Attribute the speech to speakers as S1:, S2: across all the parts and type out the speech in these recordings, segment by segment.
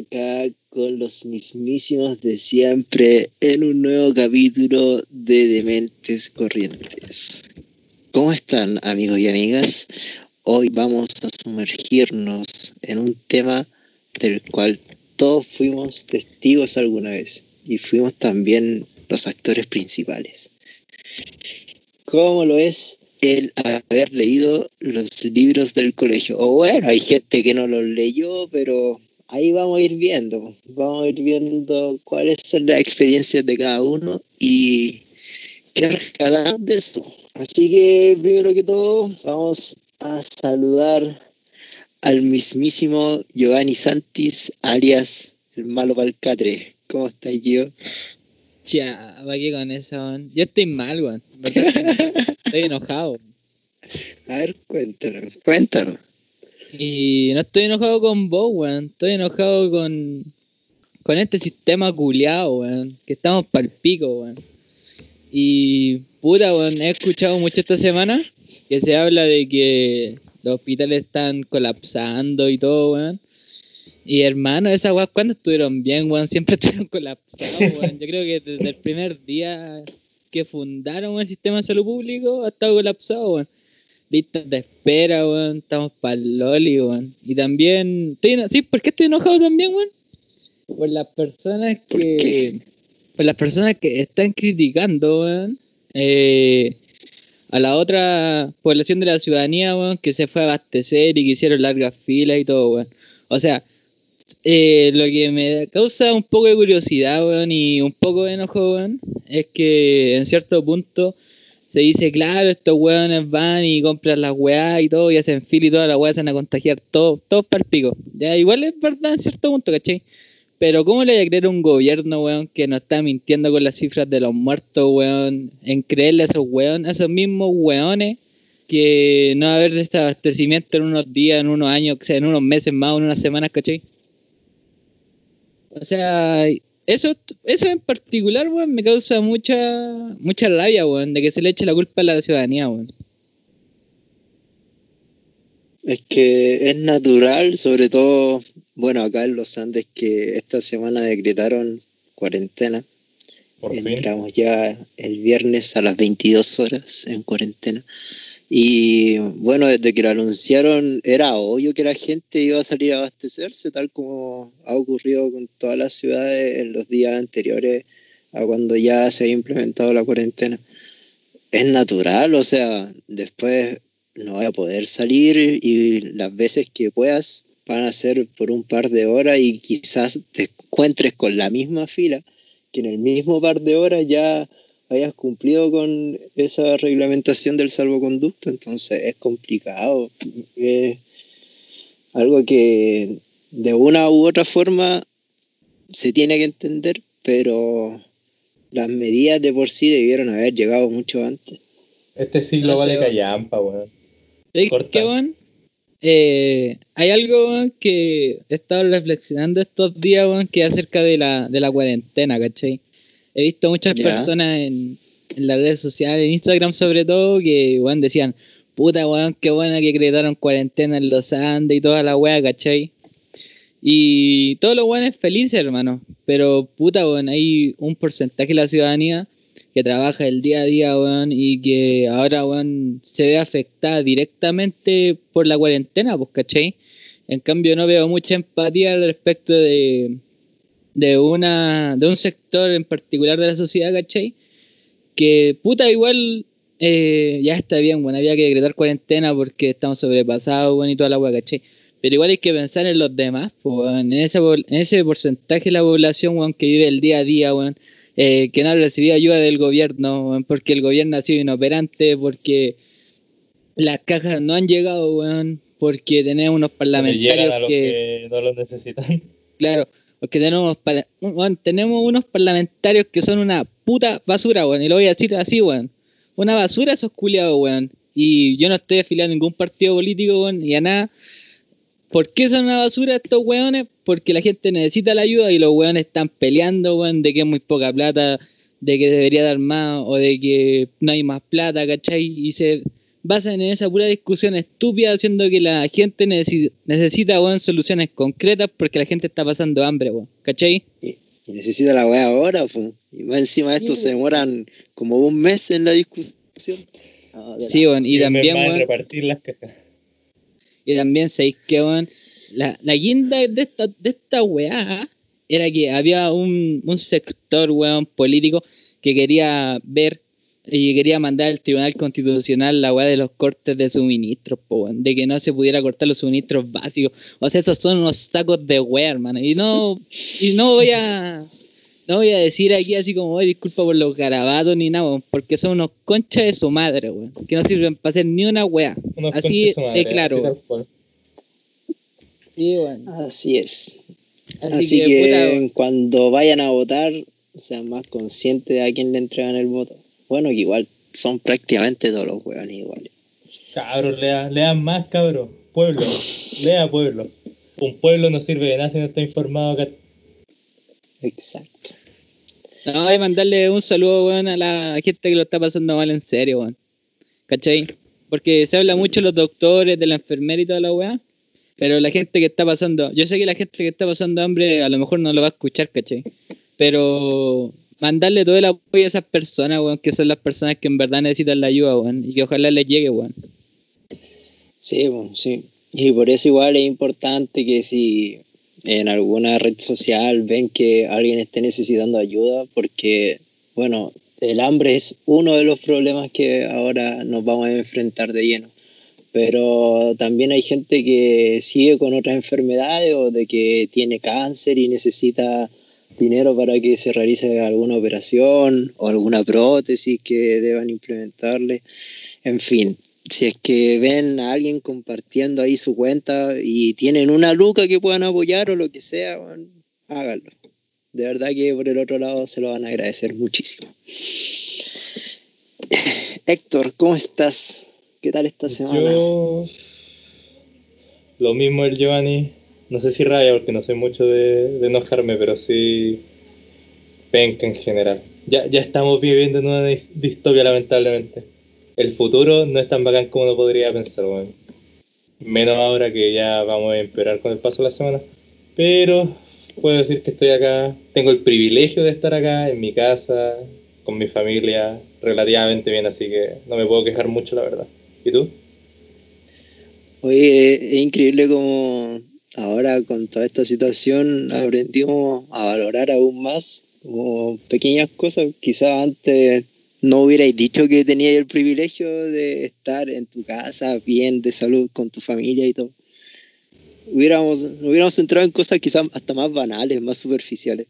S1: Acá con los mismísimos de siempre en un nuevo capítulo de Dementes Corrientes. ¿Cómo están amigos y amigas? Hoy vamos a sumergirnos en un tema del cual todos fuimos testigos alguna vez y fuimos también los actores principales. ¿Cómo lo es el haber leído los libros del colegio. O bueno, hay gente que no los leyó, pero ahí vamos a ir viendo. Vamos a ir viendo cuáles son las experiencias de cada uno y qué rescatamos de eso. Así que primero que todo, vamos a saludar al mismísimo Giovanni Santis, alias el malo palcatre. ¿Cómo estás, yo?
S2: Ya, ¿para qué con eso? Yo estoy mal, weón. Estoy enojado.
S1: A ver, cuéntanos, cuéntanos.
S2: Y no estoy enojado con vos, weón. Estoy enojado con, con este sistema culiado, weón. Que estamos pa'l pico, weón. Y puta, weón, he escuchado mucho esta semana que se habla de que los hospitales están colapsando y todo, weón. Y hermano, esas weas cuando estuvieron bien, weón, siempre estuvieron colapsados, weón. Yo creo que desde el primer día que fundaron el sistema de salud público ha estado colapsado, weón. Listas de espera, weón. Estamos pa'l loli, weón. Y también. Estoy, sí, ¿por qué estoy enojado también, weón? Por las personas que. ¿Por, las personas que están criticando, weón. Eh, a la otra población de la ciudadanía, weón, que se fue a abastecer y que hicieron largas filas y todo, weón. O sea, eh, lo que me causa un poco de curiosidad, weón, y un poco de enojo, weón, es que en cierto punto se dice, claro, estos weones van y compran las weas y todo, y hacen fila y todas las weas se van a contagiar, todo, todos para el pico. Ya, igual es verdad en cierto punto, ¿cachai? Pero ¿cómo le voy a creer un gobierno, weón, que nos está mintiendo con las cifras de los muertos, weón, en creerle a esos weones, a esos mismos weones, que no va a haber desabastecimiento en unos días, en unos años, en unos meses más, en unas semanas, ¿cachai? O sea, eso, eso en particular, weón, me causa mucha, mucha rabia, weón, de que se le eche la culpa a la ciudadanía, weón.
S1: Es que es natural, sobre todo, bueno, acá en los Andes, que esta semana decretaron cuarentena. Por Entramos ya el viernes a las 22 horas en cuarentena. Y bueno, desde que lo anunciaron era obvio que la gente iba a salir a abastecerse, tal como ha ocurrido con todas las ciudades en los días anteriores a cuando ya se había implementado la cuarentena. Es natural, o sea, después no voy a poder salir y las veces que puedas van a ser por un par de horas y quizás te encuentres con la misma fila que en el mismo par de horas ya hayas cumplido con esa reglamentación del salvoconducto, entonces es complicado. Es algo que de una u otra forma se tiene que entender, pero las medidas de por sí debieron haber llegado mucho antes.
S3: Este siglo vale callampa, weón.
S2: ¿Qué, weón? Eh, hay algo que he estado reflexionando estos días, weón, que es acerca de la, de la cuarentena, ¿cachai? He visto muchas personas en, las redes sociales, en Instagram sobre todo, que weón decían, puta weón, qué buena que crearon cuarentena en los Andes y toda la weá, ¿cachai? Y todos los weones felices, hermano. Pero puta weón, hay un porcentaje de la ciudadanía que trabaja el día a día, weón, y que ahora, weón, se ve afectada directamente por la cuarentena, pues, ¿cachai? En cambio, no veo mucha empatía al respecto de, de, una, de un sector en particular de la sociedad, ¿cachai? Que puta, igual eh, ya está bien, bueno, había que decretar cuarentena porque estamos sobrepasados, bueno, y toda la hueá, ¿cachai? Pero igual hay que pensar en los demás, pues, en, ese, en ese porcentaje de la población, weón, que vive el día a día, weón, eh, que no ha recibido ayuda del gobierno, porque el gobierno ha sido inoperante, porque las cajas no han llegado, weón, porque tenemos unos parlamentarios
S3: que, no los necesitan.
S2: Claro, porque tenemos, tenemos unos parlamentarios que son una puta basura, weón. Y lo voy a decir así, weón. Una basura esos culiados, weón. Y yo no estoy afiliado a ningún partido político, weón, y a nada. ¿Por qué son una basura estos weones? Porque la gente necesita la ayuda y los weones están peleando, weón, de que es muy poca plata, de que debería dar más o de que no hay más plata, ¿cachai? Y se basan en esa pura discusión estúpida, haciendo que la gente necesita, weón, soluciones concretas porque la gente está pasando hambre, weón. ¿Cachai?
S1: Y, necesita la weá ahora, pues. Y más encima de esto se demoran como un mes en la discusión.
S2: sí, weón. Y, también,
S3: weón. repartir las cajas.
S2: Y también, ¿sabéis que, weón? La, la guinda de esta, de esta weá era que había un, un sector, weón, político que quería ver y quería mandar al Tribunal Constitucional la weá de los cortes de suministros, po, de que no se pudiera cortar los suministros básicos. O sea, esos son unos sacos de weá, hermano. Y no, y no voy a no voy a decir aquí así como disculpa por los garabatos ni nada, porque son unos conchas de su madre, weón. Que no sirven para hacer ni una weá. así de, claro.
S1: sí, bueno. Así es. Así, que, cuando vayan a votar, sean más conscientes de a quién le entregan el voto. Bueno, que igual son prácticamente todos los hueones iguales.
S3: Cabros, lea, lean más, cabros. Pueblo, lea pueblo. Un pueblo no sirve de nada si no está informado acá.
S1: Exacto.
S2: No, a mandarle un saludo, weón, a la gente que lo está pasando mal en serio, weón. ¿Cachai? Porque se habla mucho de los doctores, de la enfermera y toda la weá. Pero la gente que está pasando, yo sé que la gente que está pasando hambre a lo mejor no lo va a escuchar, ¿cachai? Pero mandarle todo el apoyo a esas personas, weón, que son las personas que en verdad necesitan la ayuda, weón, y que ojalá les llegue, weón.
S1: Sí, bueno, sí. Y por eso igual es importante que si en alguna red social ven que alguien esté necesitando ayuda, porque, bueno, el hambre es uno de los problemas que ahora nos vamos a enfrentar de lleno pero también hay gente que sigue con otras enfermedades o de que tiene cáncer y necesita dinero para que se realice alguna operación o alguna prótesis que deban implementarle. En fin, si es que ven a alguien compartiendo ahí su cuenta y tienen una luca que puedan apoyar o lo que sea, háganlo. De verdad que por el otro lado se lo van a agradecer muchísimo. Héctor, ¿cómo estás? ¿Qué tal esta semana? Yo...
S3: Lo mismo el Giovanni. No sé si rabia porque no sé mucho de, enojarme, pero sí penca en general. Ya, ya estamos viviendo en una distopia lamentablemente. El futuro no es tan bacán como uno podría pensar, Menos ahora que ya vamos a empeorar con el paso de la semana. Pero puedo decir que estoy acá. Tengo el privilegio de estar acá en mi casa, con mi familia, relativamente bien, así que no me puedo quejar mucho, la verdad. ¿Y tú?
S1: Oye, es increíble como ahora con toda esta situación aprendimos a valorar aún más como pequeñas cosas. Quizás antes no hubierais dicho que teníais el privilegio de estar en tu casa bien, de salud, con tu familia y todo. Hubiéramos, hubiéramos centrado en cosas quizás hasta más banales, más superficiales.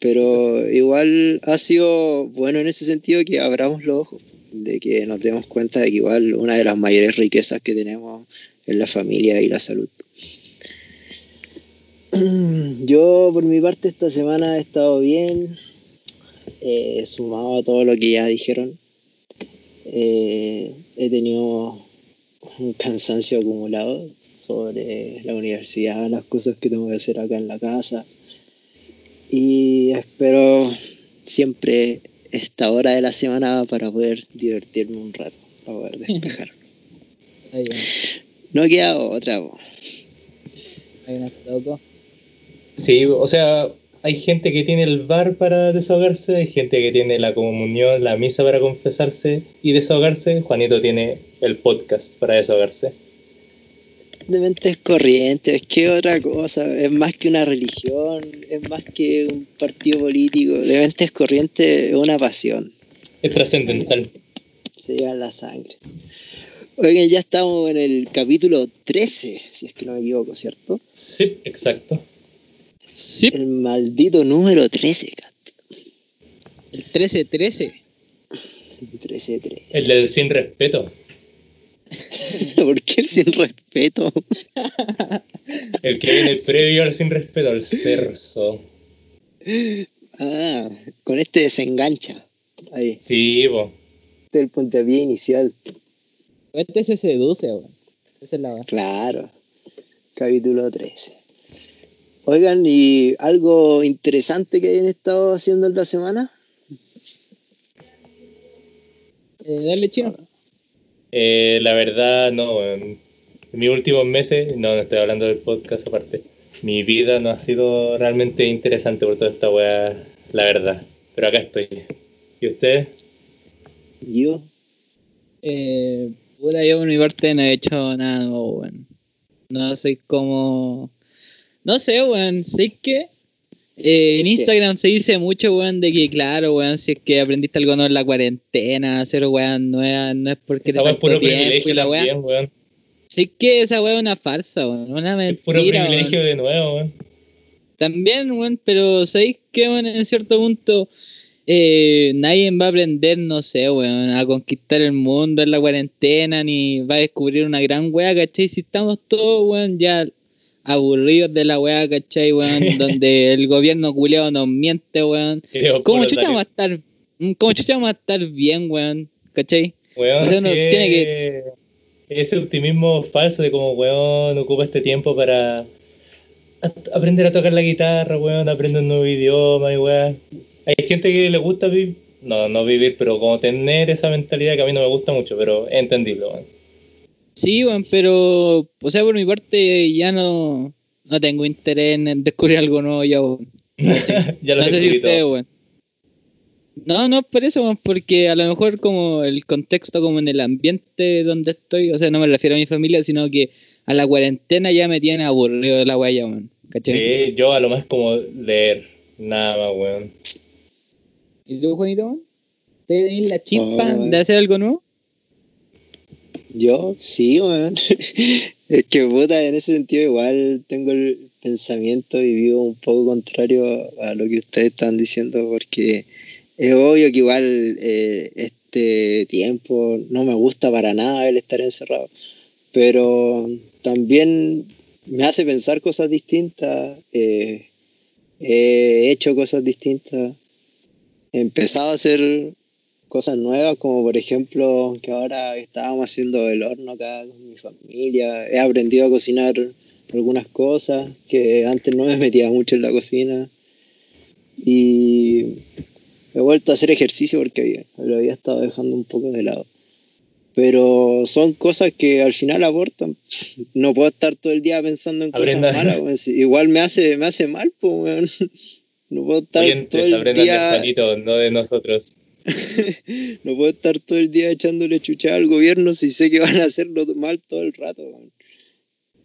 S1: Pero igual ha sido bueno en ese sentido que abramos los ojos de que nos demos cuenta de que igual una de las mayores riquezas que tenemos es la familia y la salud. Yo por mi parte esta semana he estado bien, he sumado a todo lo que ya dijeron. Eh, he tenido un cansancio acumulado sobre la universidad, las cosas que tengo que hacer acá en la casa. Y espero siempre esta hora de la semana para poder divertirme un rato, para poder despejar. no queda otra.
S2: Hay una loco.
S3: Sí, o sea, hay gente que tiene el bar para desahogarse, hay gente que tiene la comunión, la misa para confesarse y desahogarse. Juanito tiene el podcast para desahogarse
S1: de mentes corrientes, es que otra cosa, es más que una religión, es más que un partido político, de mentes corrientes es una pasión.
S3: Es trascendental.
S1: Se lleva la sangre. Oigan, ya estamos en el capítulo 13, si es que no me equivoco, ¿cierto?
S3: Sí, exacto.
S2: Sí.
S1: El maldito número 13,
S2: El 13-13.
S1: 13-13.
S3: El del sin respeto.
S1: ¿Por qué el sin respeto?
S3: el que viene previo al sin respeto, al cerzo.
S1: Ah, con este desengancha. Ahí.
S3: Sí, bo.
S1: Este es el puntapié inicial.
S2: Este se seduce, Esa es la
S1: Claro. Capítulo 13. Oigan, ¿y algo interesante que hayan estado haciendo en la semana?
S2: Eh, dale, chino.
S3: Eh, la verdad, no. En mis últimos meses, no, no estoy hablando del podcast aparte, mi vida no ha sido realmente interesante por toda esta weá, la verdad. Pero acá estoy. ¿Y usted?
S1: Yo.
S2: Eh, puta, yo por mi parte no he hecho nada nuevo, weón. No soy como. No sé, weón. Sé que eh, en Instagram se dice mucho, weón, de que, claro, weón, si es que aprendiste algo nuevo en la cuarentena, hacer weón nueva, no es porque
S3: esa
S2: te
S3: es puro
S2: faltó tiempo
S3: privilegio
S2: y la weá.
S3: también, weón.
S2: Sí que esa weá es una farsa, weón, una
S3: Es
S2: mentira,
S3: puro
S2: weón.
S3: privilegio de nuevo, weón.
S2: También, weón, pero ¿sabéis que, weón, en cierto punto eh, nadie va a aprender, no sé, weón, a conquistar el mundo en la cuarentena, ni va a descubrir una gran weá, ¿cachai? Si estamos todos, weón, ya aburridos de la weá, ¿cachai, weón? Donde el gobierno culeado nos miente, weón. ¿Cómo chucha vamos a estar, mm, cómo chucha vamos a estar bien, weón? ¿Cachai?
S3: Weón,
S2: O sea,
S3: sí
S2: tiene
S3: Ese optimismo falso de como, weón, ocupa este tiempo para a- aprender a tocar la guitarra, weón, aprende un nuevo idioma y weón. Hay gente que le gusta vivir, no, no vivir, pero como tener esa mentalidad que a mí no me gusta mucho, pero es entendible, weón.
S2: Sí, weón, pero, o sea, por mi parte ya no, no tengo interés en descubrir algo nuevo ya,
S3: lo
S2: no sé si weón. No, no por eso, porque a lo mejor como el contexto, como en el ambiente donde estoy, o sea, no me refiero a mi familia, sino que a la cuarentena ya me tiene aburrido de la huella, weón.
S3: Sí, yo a lo más como leer, nada más, weón.
S2: ¿Y tú, Juanito, weón? ¿Te la chispa
S1: Oh,
S2: de hacer algo nuevo?
S1: Yo, sí, weón. es que puta, en ese sentido igual tengo el pensamiento y vivo un poco contrario a lo que ustedes están diciendo, porque es obvio que igual eh, este tiempo no me gusta para nada el estar encerrado, pero también me hace pensar cosas distintas, eh, he hecho cosas distintas, he empezado a hacer cosas nuevas, como por ejemplo que ahora estábamos haciendo el horno acá con mi familia. He aprendido a cocinar algunas cosas que antes no me metía mucho en la cocina. Y he vuelto a hacer ejercicio porque lo había estado dejando un poco de lado. Pero son cosas que al final aportan. No puedo estar todo el día pensando en cosas malas. Igual me hace, me hace mal, pues, weón. No puedo estar todo
S3: Oyentes,
S1: el
S3: aprendan de
S1: día
S3: no de nosotros.
S1: no puedo estar todo el día echándole chucha al gobierno si sé que van a hacerlo mal todo el rato. weón.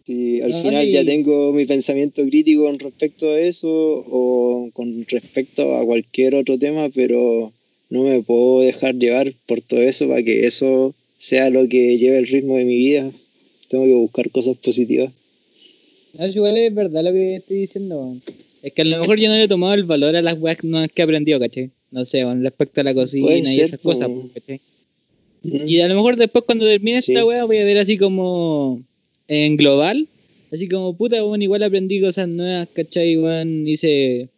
S1: Si al final ya tengo mi pensamiento crítico con respecto a eso o con respecto a cualquier otro tema, pero no me puedo dejar llevar por todo eso para que eso sea lo que lleve el ritmo de mi vida. Tengo que buscar cosas positivas.
S2: No, si igual es verdad lo que estoy diciendo, weón. Es que a lo mejor yo no le he tomado el valor a las weas que he aprendido, ¿cachai? No sé, con respecto a la cocina y
S1: ser,
S2: esas
S1: po.
S2: cosas. Y a lo mejor después cuando termine
S1: Sí.
S2: esta wea voy a ver así como en global, así como puta, weón, igual aprendí cosas nuevas, ¿cachai? Weón, hice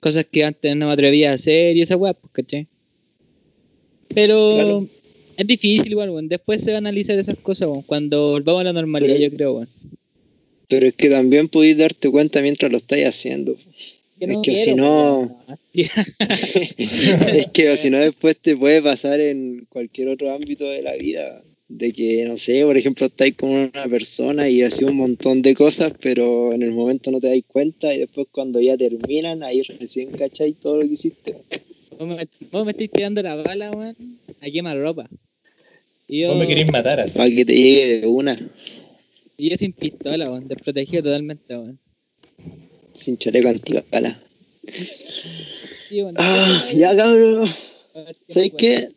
S2: cosas que antes no me atrevía a hacer y esas weas, pues, ¿cachai? Pero
S1: Claro.
S2: es difícil igual, weón. Después se va a analizar esas cosas, weón. Cuando volvamos a la normalidad,
S1: Pero-
S2: yo creo, weón.
S1: Pero es que también podéis darte cuenta mientras lo estáis haciendo. Es que si no- es que si no después te puede pasar en cualquier otro ámbito de la vida. De que, no sé, por ejemplo, estáis con una persona y así un montón de cosas, pero en el momento no te dais cuenta y después cuando ya terminan, ahí recién cacháis todo lo que hiciste.
S2: Vos me, vos me estáis tirando la bala, weón, a quemar ropa. Y yo,
S3: Vos me queréis matar.
S1: Para que te llegue de una,
S2: y yo sin pistola, weón, desprotegido totalmente, weón.
S1: Sin chaleco antibala.
S2: Y bueno,
S1: Ah, ya cabrón. ¿Sabes qué?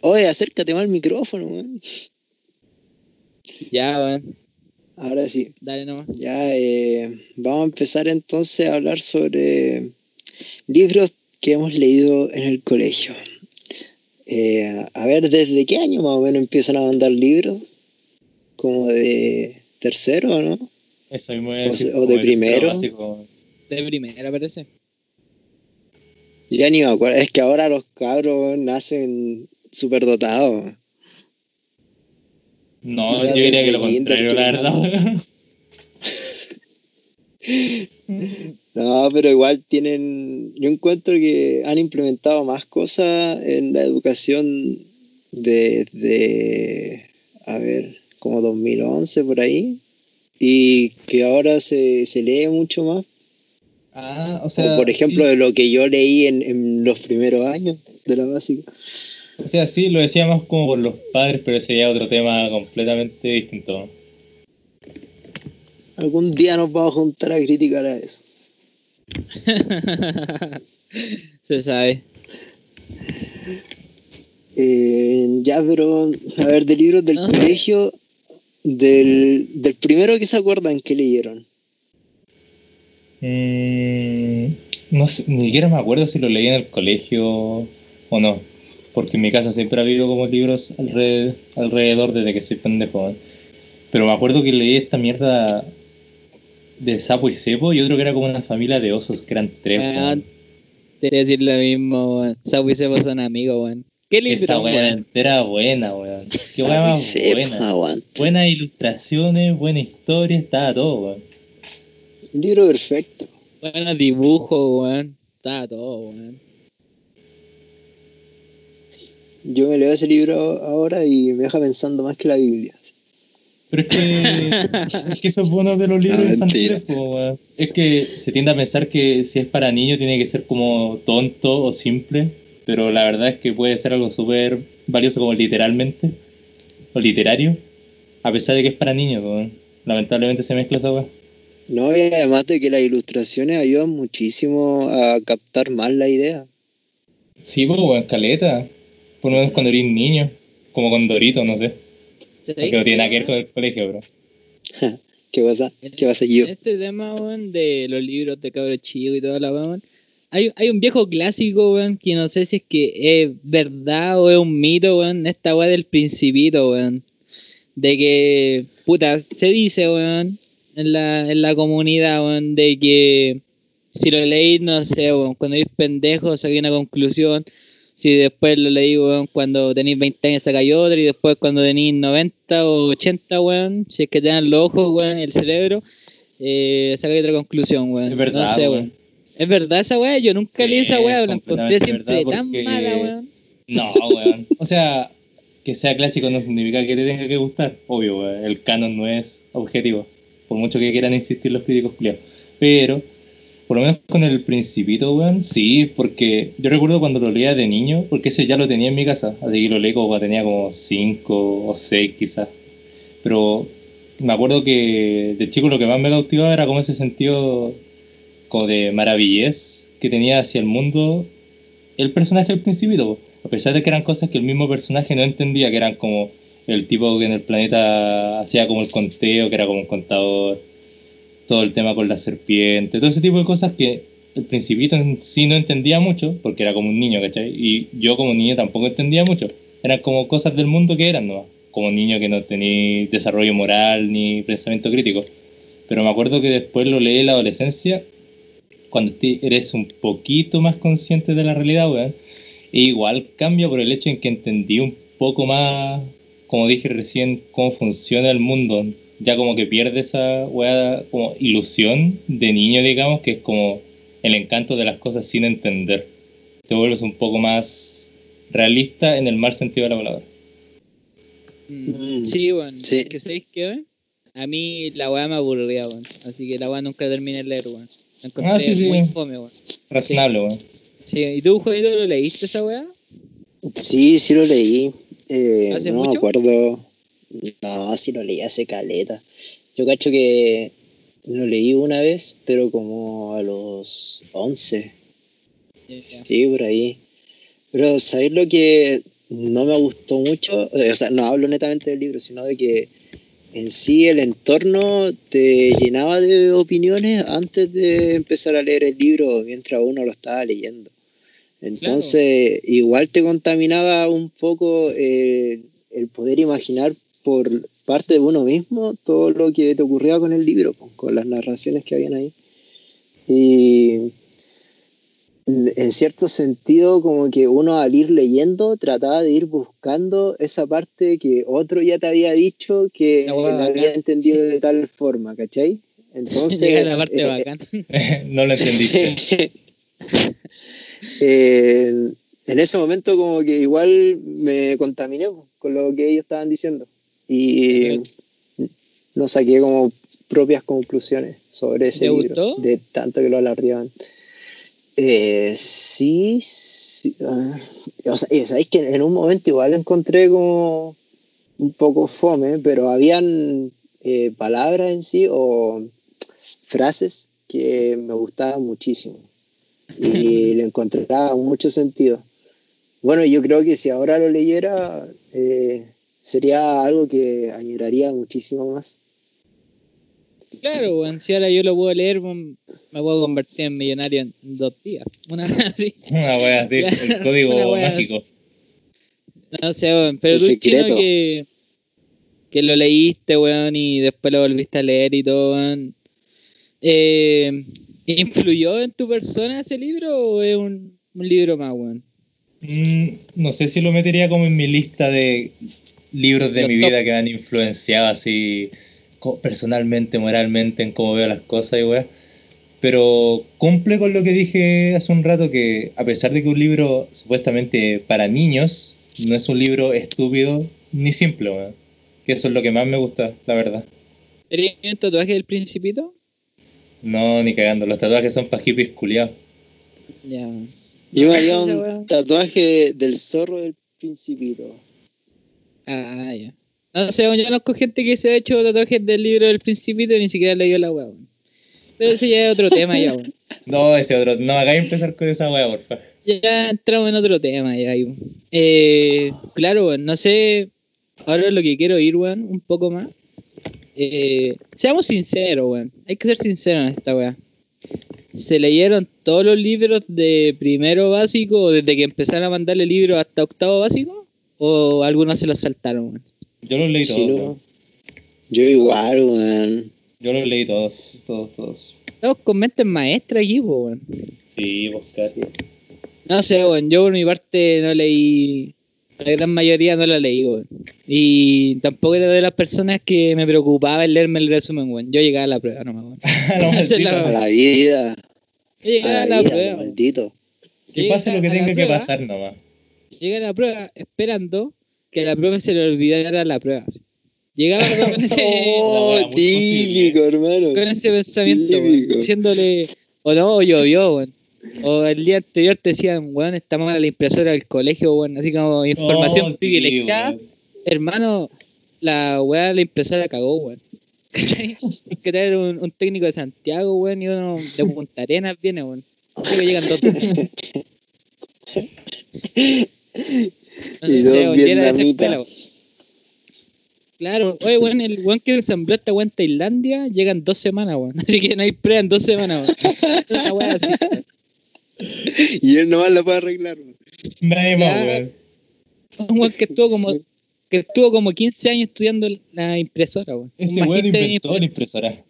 S1: Oye, acércate más al micrófono, weón.
S2: Ya, weón,
S1: Ahora sí.
S2: dale nomás.
S1: Ya, eh, vamos a empezar entonces a hablar sobre libros que hemos leído en el colegio. Eh, a ver, ¿desde qué año más o menos empiezan a mandar libros? Como de tercero, ¿no?
S3: Eso mismo a
S1: O o de primero.
S3: básico.
S2: De primera, parece.
S1: Ya ni me acuerdo. Es que ahora los cabros nacen súper dotados.
S3: No,
S1: Quizás
S3: yo diría que lo contrario, la verdad.
S1: No, pero igual tienen. Yo encuentro que han implementado más cosas en la educación desde, a ver, como 2011 por ahí, y que ahora se, lee mucho más.
S3: Ah, o sea.
S1: por ejemplo, de lo que yo leí en, en, los primeros años de la básica.
S3: O sea, sí, lo decíamos como por los padres, pero ese ya es otro tema completamente distinto.
S1: Algún día nos vamos a juntar a criticar a eso.
S2: Se sabe.
S1: Eh, ya, pero, a ver, de libros del ah. colegio, del, del, primero que se acuerdan que leyeron.
S3: Mm, no sé, ni siquiera me acuerdo si lo leí en el colegio o no, porque en mi casa siempre ha habido como libros alrededor, alrededor desde que soy pendejo. Pero me acuerdo que leí esta mierda de sapo y cepo y otro que era como una familia de osos, que eran tres. Ah,
S2: te voy a decir lo mismo, Sapo y cepo son amigos, weón. ¿Qué libro?
S3: Esa weá entera buena, weón. Qué weá más buena. Buenas ilustraciones, buena historia, estaba todo, weón.
S1: Un libro perfecto.
S2: Buenos dibujos, weón. Estaba todo, weón.
S1: Yo me leo ese libro ahora y me deja pensando más que la Biblia.
S3: Pero es que, es que eso es bueno de los libros ah, infantiles, weón. es que se tiende a pensar que si es para niños tiene que ser como tonto o simple pero la verdad es que puede ser algo súper valioso como literalmente, o literario, a pesar de que es para niños, lamentablemente se mezcla esa weá.
S1: No, y además de que las ilustraciones ayudan muchísimo a captar más la idea.
S3: Sí, pues, weón, caleta. Por lo menos cuando eres niño, como con Dorito, no sé. Porque no tiene nada que ver con el colegio, bro.
S1: ¿Qué pasa? ¿Qué pasa yo?
S2: Este tema, weón, de los libros de cabros chicos y toda la weón, hay, hay un viejo clásico, weón, que no sé si es que es verdad o es un mito, weón, esta weá del principito, weón. De que, puta, se dice, weón, en la, en la comunidad, weón, de que si lo leí, no sé, weón, cuando eres pendejo saqué una conclusión. Si después lo leí, weón, cuando tenéis 20 años sacáis otra y después cuando tenéis 90 o 80, weón, si es que te dan los ojos, weón, el cerebro, eh, sacáis otra conclusión, weón.
S3: Es verdad, no sé, weón.
S2: Es verdad esa weá, yo nunca leí esa weá, la encontré siempre tan mala, weón.
S3: No, weón. O sea, que sea clásico no significa que te tenga que gustar. Obvio, weón. El canon no es objetivo. Por mucho que quieran insistir los críticos culiados. Pero, por lo menos con el Principito, weón, sí, porque yo recuerdo cuando lo leía de niño, porque ese ya lo tenía en mi casa. Así que lo leí como tenía como 5 o 6 quizás. Pero me acuerdo que de chico lo que más me cautivaba era como ese sentido como de maravillez que tenía hacia el mundo el personaje al principio, a pesar de que eran cosas que el mismo personaje no entendía, que eran como el tipo que en el planeta hacía como el conteo, que era como un contador, todo el tema con la serpiente, todo ese tipo de cosas que el principito en sí no entendía mucho, porque era como un niño, ¿cachai? Y yo como niño tampoco entendía mucho. Eran como cosas del mundo que eran, ¿no? Como niño que no tenía desarrollo moral ni pensamiento crítico. Pero me acuerdo que después lo leí en la adolescencia cuando eres un poquito más consciente de la realidad, weón, e igual cambia por el hecho en que entendí un poco más, como dije recién, cómo funciona el mundo. Ya como que pierde esa weá como ilusión de niño, digamos, que es como el encanto de las cosas sin entender. Te vuelves un poco más realista en el mal sentido de la palabra.
S2: Mm, sí, bueno, sí. que sabéis qué, A mí la weá me aburría, weón. Así que la weá nunca terminé de leer, weón
S3: ah, sí, sí. Razonable, weón.
S2: Sí. ¿Y tú, Juanito, lo leíste esa weá?
S1: Sí, sí lo leí. Eh, ¿Hace no me acuerdo. No, sí lo leí hace caleta. Yo cacho que lo leí una vez, pero como a los 11. Sí, por ahí. Pero, ¿sabéis lo que no me gustó mucho? O sea, no hablo netamente del libro, sino de que en sí el entorno te llenaba de opiniones antes de empezar a leer el libro mientras uno lo estaba leyendo. Entonces, igual te contaminaba un poco el, poder imaginar por parte de uno mismo todo lo que te ocurría con el libro, con las narraciones que habían ahí. Y en cierto sentido, como que uno al ir leyendo trataba de ir buscando esa parte que otro ya te había dicho que no, había entendido de tal forma, ¿cachai? Entonces.
S2: la parte eh,
S3: bacán. no lo entendí.
S1: Eh, en ese momento como que igual me contaminé con lo que ellos estaban diciendo y no saqué como propias conclusiones sobre ese libro, de tanto que lo alardeaban. Eh, sí, o sea, sabéis que en un momento igual encontré como un poco fome, pero habían eh, palabras en sí o frases que me gustaban muchísimo y le encontraba mucho sentido. Bueno, yo creo que si ahora lo leyera eh, sería algo que añoraría muchísimo más.
S2: Claro, bueno, si ahora yo lo puedo leer, me puedo convertir en millonario en dos días. Una así.
S3: Una wea así, el código mágico.
S2: No sé, pero tú chino que, que lo leíste, weón, y después lo volviste a leer y todo, weón. Eh, ¿Influyó en tu persona ese libro o es un, libro más, weón?
S3: Mm, no sé si lo metería como en mi lista de libros de mi vida que han influenciado así personalmente, moralmente, en cómo veo las cosas y weón. Pero cumple con lo que dije hace un rato, que a pesar de que un libro supuestamente para niños, no es un libro estúpido ni simple, weón. Que eso es lo que más me gusta, la verdad.
S2: ¿Eres un tatuaje del principito?
S3: No, ni cagando. Los tatuajes son para hippies culiados.
S1: Ya. Yo me haría un tatuaje del zorro del principito.
S2: Ah, ya. No sé, yo conozco gente que se ha hecho tatuajes del libro del principito y ni siquiera leyó la weá. Pero ese ya es otro tema ya, weón.
S3: No, ese otro. No, hagáis empezar con esa weá, porfa.
S2: Ya entramos en otro tema ya, eh, Claro, weón, no sé. Ahora lo que quiero ir, weón, un poco más. Eh, seamos sinceros, weón. Hay que ser sinceros en esta weá. ¿Se leyeron todos los libros de primero básico desde que empezaron a mandarle libros hasta octavo básico? ¿O algunos se los saltaron, weón?
S3: Yo los leí todos.
S1: Yo igual, weón.
S3: Yo los leí todos, todos, todos.
S2: Estamos con mentes maestras aquí, weón.
S3: Sí, vos sí.
S2: No sé, weón. Yo por mi parte no leí la gran mayoría no la leí, weón. Y tampoco era de las personas que me preocupaba el leerme el resumen, weón. Yo llegaba a la prueba nomás, weón.
S1: la, la vida.
S2: Yo llegaba a la, prueba.
S1: Maldito.
S3: Que pase lo que tenga que pasar nomás.
S2: Llegué a la prueba esperando que la prueba se le olvidara la prueba. Llegaba con ese.
S1: Oh, típico, hermano.
S2: Con ese pensamiento, diciéndole, o no, o llovió, weón. O el día anterior te decían, weón, está mala la impresora del colegio, weón, así como información oh, privilegiada. Hermano, la weá de la impresora cagó, weón. ¿Cachai? Hay que traer un, técnico de Santiago, weón, y uno de Punta Arenas viene, weón. Así que llegan dos.
S1: y dos vietnamitas.
S2: Claro, oye, weón, el weón que ensambló esta weón en Tailandia llegan dos semanas, weón. Así que no hay prueba en dos semanas, weón. Una así.
S1: y él nomás la puede arreglar.
S3: Nadie más, weón.
S2: Un weón que estuvo como que estuvo como 15 años estudiando la impresora, weón.
S3: Ese weón inventó la impresora.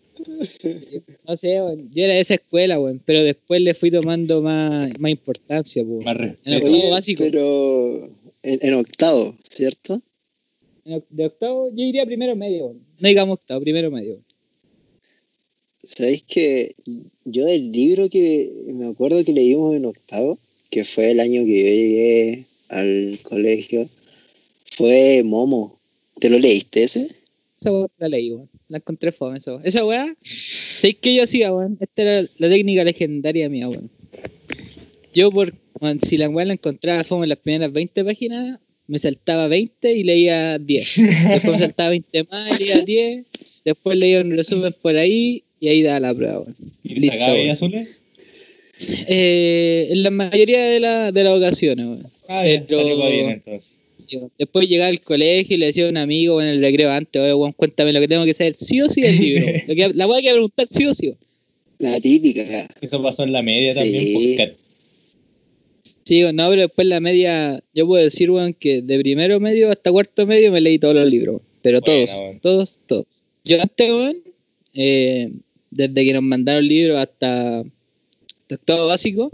S2: No sé, weón. Yo era de esa escuela, weón. Pero después le fui tomando más, más importancia, weón.
S3: Más
S2: en el básico.
S1: Pero en, octavo, ¿cierto?
S2: de octavo, yo iría primero medio. No digamos octavo, primero medio.
S1: ¿Sabéis que yo del libro que me acuerdo que leímos en octavo, que fue el año que yo llegué al colegio, fue Momo. ¿Te lo leíste ese?
S2: Esa weá la leí, weón. La encontré fome, esa. Esa weá, ¿sabéis qué yo hacía, weón? Esta era la técnica legendaria mía, weón. Yo, por, si la weá la encontraba fome en las primeras 20 páginas, me saltaba 20 y leía 10. Después me saltaba 20 más y leía 10. Después leía un resumen por ahí y ahí da la prueba.
S3: ¿Y sacaba ahí azules?
S2: Eh, en la mayoría de, la, de las ocasiones, weón.
S3: Ah, ya, Pero, salió bien entonces.
S2: después llegaba al colegio y le decía a un amigo en el recreo antes, oye, weón, cuéntame lo que tengo que saber, sí o sí del libro. lo que, la voy a preguntar sí o sí.
S1: La típica.
S3: Eso pasó en la media también, porque...
S2: Sí, no, pero después la media, yo puedo decir, weón, que de primero medio hasta cuarto medio me leí todos los libros. Pero todos, todos, todos. Yo antes, weón, eh, desde que nos mandaron el libro hasta, todo básico,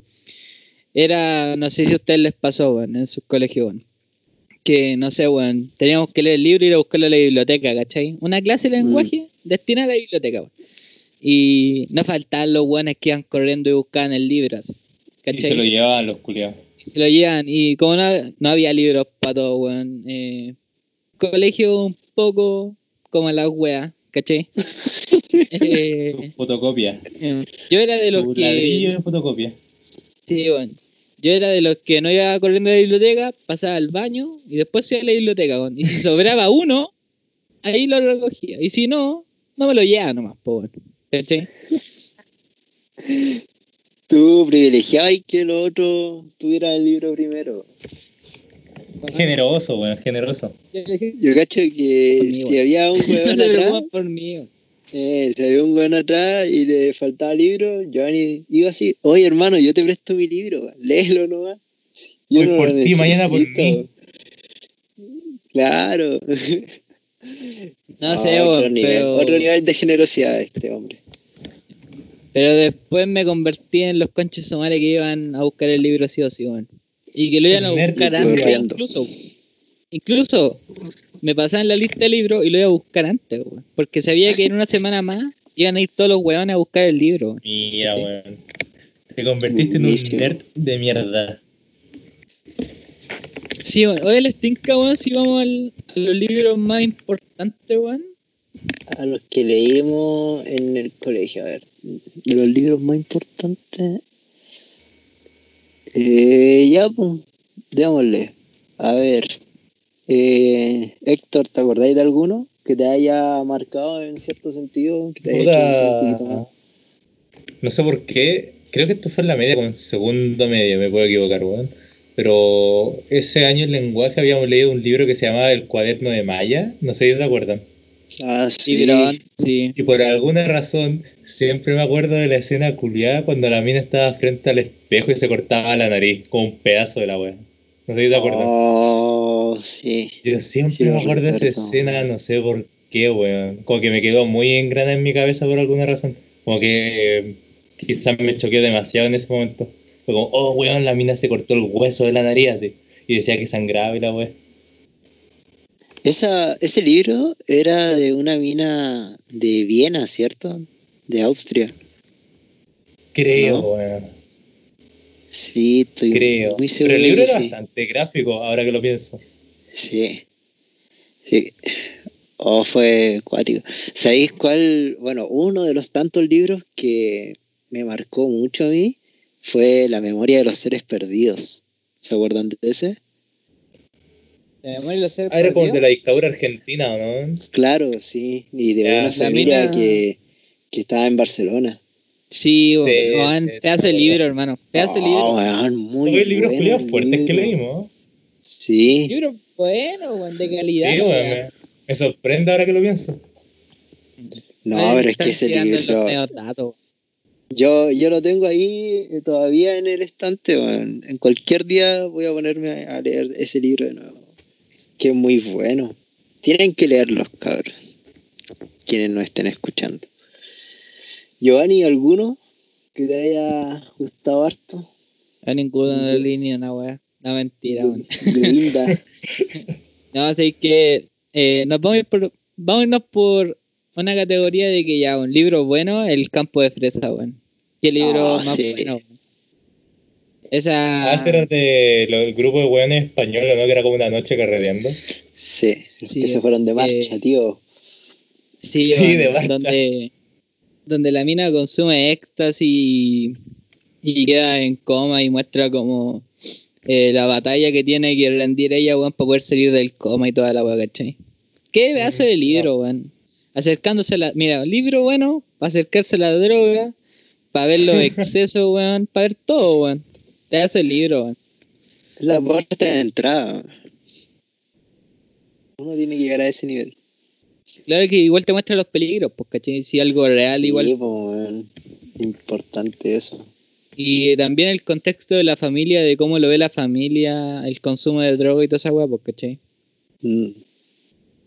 S2: era, no sé si a ustedes les pasó, bueno, en sus colegios, bueno, que, no sé, bueno, teníamos que leer el libro y ir a buscarlo a la biblioteca, ¿cachai? Una clase de lenguaje mm. destinada a la biblioteca, bueno. Y no faltaban los buenos que iban corriendo y buscaban el libro,
S3: ¿cachai? Y se lo llevaban los culiados.
S2: Se lo llevan, y como no, había libros para todo, weón. Eh, colegio un poco como la wea, ¿cachai?
S3: eh, fotocopia.
S2: Eh, yo era de los que.
S3: de fotocopia.
S2: Sí, bueno. Yo era de los que no iba corriendo a la biblioteca, pasaba al baño y después iba a la biblioteca. Bueno. Y si sobraba uno, ahí lo recogía. Y si no, no me lo llevaba nomás, pobre. ¿Cachai?
S1: Tú privilegiabas que el otro tuviera el libro primero.
S3: Generoso, bueno, generoso.
S1: Yo cacho que si había un weón atrás.
S2: Por mí.
S1: Eh, si había un weón atrás y le faltaba libro, Giovanni iba así, oye hermano, yo te presto mi libro, léelo nomás.
S3: Yo Hoy por ti, mañana por mí.
S1: Claro.
S2: No, sé, otro,
S1: nivel, otro nivel de generosidad este hombre.
S2: Pero después me convertí en los conches somares que iban a buscar el libro así o sí, bueno. Y que lo iban a buscar antes, incluso. Incluso me pasaban la lista de libros y lo iba a buscar antes, weón. Porque sabía que en una semana más iban a ir todos los weones a buscar el libro.
S3: Mira, weón. Te convertiste en un nerd de mierda.
S2: Sí, bueno. Oye, les tinca, weón, si vamos al, a los libros más importantes, weón.
S1: A los que leímos en el colegio, a ver. De los libros más importantes. Eh, ya, pues, démosle. A ver. Eh, Héctor, ¿te acordáis de alguno que te haya marcado en cierto sentido? Que te haya hecho
S3: No sé por qué. Creo que esto fue en la media, como en segundo medio, me puedo equivocar, weón. Pero ese año en lenguaje habíamos leído un libro que se llamaba El cuaderno de Maya. No sé si se acuerdan.
S1: Ah, sí.
S2: sí.
S3: Y por alguna razón, siempre me acuerdo de la escena culiada cuando la mina estaba frente al espejo y se cortaba la nariz con un pedazo de la wea. No sé si te acuerdas.
S1: Oh, sí.
S3: Yo siempre me acuerdo de esa escena, no sé por qué, weón. Como que me quedó muy en grana en mi cabeza por alguna razón. Como que eh, quizás me choqué demasiado en ese momento. Fue como, oh, weón, la mina se cortó el hueso de la nariz así. Y decía que sangraba y la weón.
S1: Esa, ese libro era de una mina de Viena, ¿cierto? De Austria.
S3: Creo, weón.
S1: Sí, estoy
S3: Creo. muy seguro. Pero el libro era bastante gráfico, ahora que lo pienso.
S1: Sí. Sí. Oh, fue cuático. ¿Sabéis cuál? Bueno, uno de los tantos libros que me marcó mucho a mí fue La memoria de los seres perdidos. ¿Se acuerdan de ese?
S2: La memoria de los seres
S3: ah, era como de la dictadura argentina, ¿no?
S1: Claro, sí. Y de una familia que, que estaba en Barcelona.
S2: Sí, sí, pedazo de libro, hermano. Pedazo de libro.
S1: Man, muy
S3: el libros bueno, fuertes que leímos.
S1: Sí.
S2: Libro bueno, de calidad.
S3: Sí, me, me, sorprende ahora que lo pienso.
S1: No, pero es que ese libro. Yo, yo lo tengo ahí eh, todavía en el estante, en cualquier día voy a ponerme a leer ese libro de nuevo. Que muy bueno. Tienen que leerlos, cabros. Quienes no estén escuchando. Giovanni, ¿alguno que te haya gustado harto?
S2: A ninguna de línea, una weá. No, mentira, weón. no, así que eh, nos vamos a ir por, vamos a irnos por una categoría de que ya un libro bueno, El campo de fresa, weón. ¿Qué libro ah, más bueno? Esa...
S3: Ah, ese era del grupo de weones españoles, ¿no? Que era como una noche carreteando.
S1: Sí, que se fueron de marcha, tío.
S2: Sí, de marcha. Donde, donde la mina consume éxtasis y, queda en coma y muestra como eh, la batalla que tiene que rendir ella, weón, para poder salir del coma y toda la weá, ¿cachai? ¿Qué pedazo de libro, weón? Acercándose a la... Mira, libro bueno, para acercarse a la droga, para ver los excesos, weón, para ver todo, weón. Te hace el libro.
S1: La puerta de entrada. Uno tiene que llegar a ese nivel.
S2: Claro que igual te muestra los peligros, pues, ¿cachai? Si algo real
S1: sí,
S2: igual.
S1: Pues, Importante eso.
S2: Y también el contexto de la familia, de cómo lo ve la familia, el consumo de droga y toda esa weá, pues, ¿cachai?
S1: Mm.